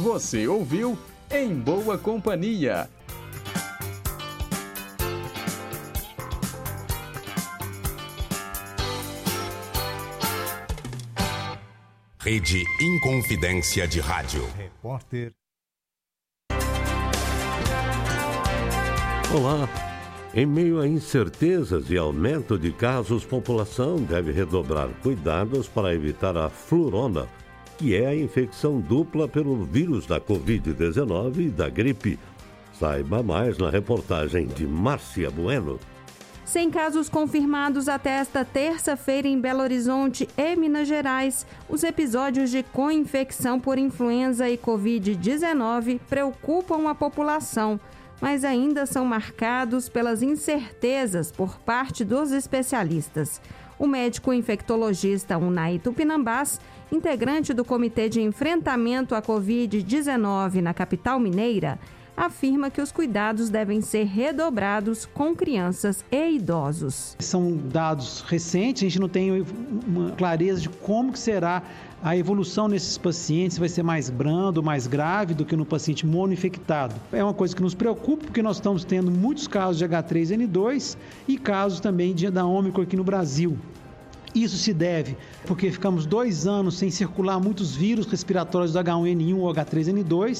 Você ouviu Em Boa Companhia. Rede Inconfidência de Rádio. Repórter. Olá. Em meio a incertezas e aumento de casos, população deve redobrar cuidados para evitar a flurona, que é a infecção dupla pelo vírus da Covid-19 e da gripe. Saiba mais na reportagem de Márcia Bueno. Sem casos confirmados até esta terça-feira em Belo Horizonte e Minas Gerais, os episódios de co-infecção por influenza e Covid-19 preocupam a população, mas ainda são marcados pelas incertezas por parte dos especialistas. O médico infectologista Unai Tupinambás, integrante do Comitê de Enfrentamento à Covid-19 na capital mineira, afirma que os cuidados devem ser redobrados com crianças e idosos. São dados recentes, a gente não tem uma clareza de como que será a evolução nesses pacientes, vai ser mais brando, mais grave do que no paciente monoinfectado. É uma coisa que nos preocupa porque nós estamos tendo muitos casos de H3N2 e casos também de da Ômicron aqui no Brasil. Isso se deve porque ficamos dois anos sem circular muitos vírus respiratórios do H1N1 ou H3N2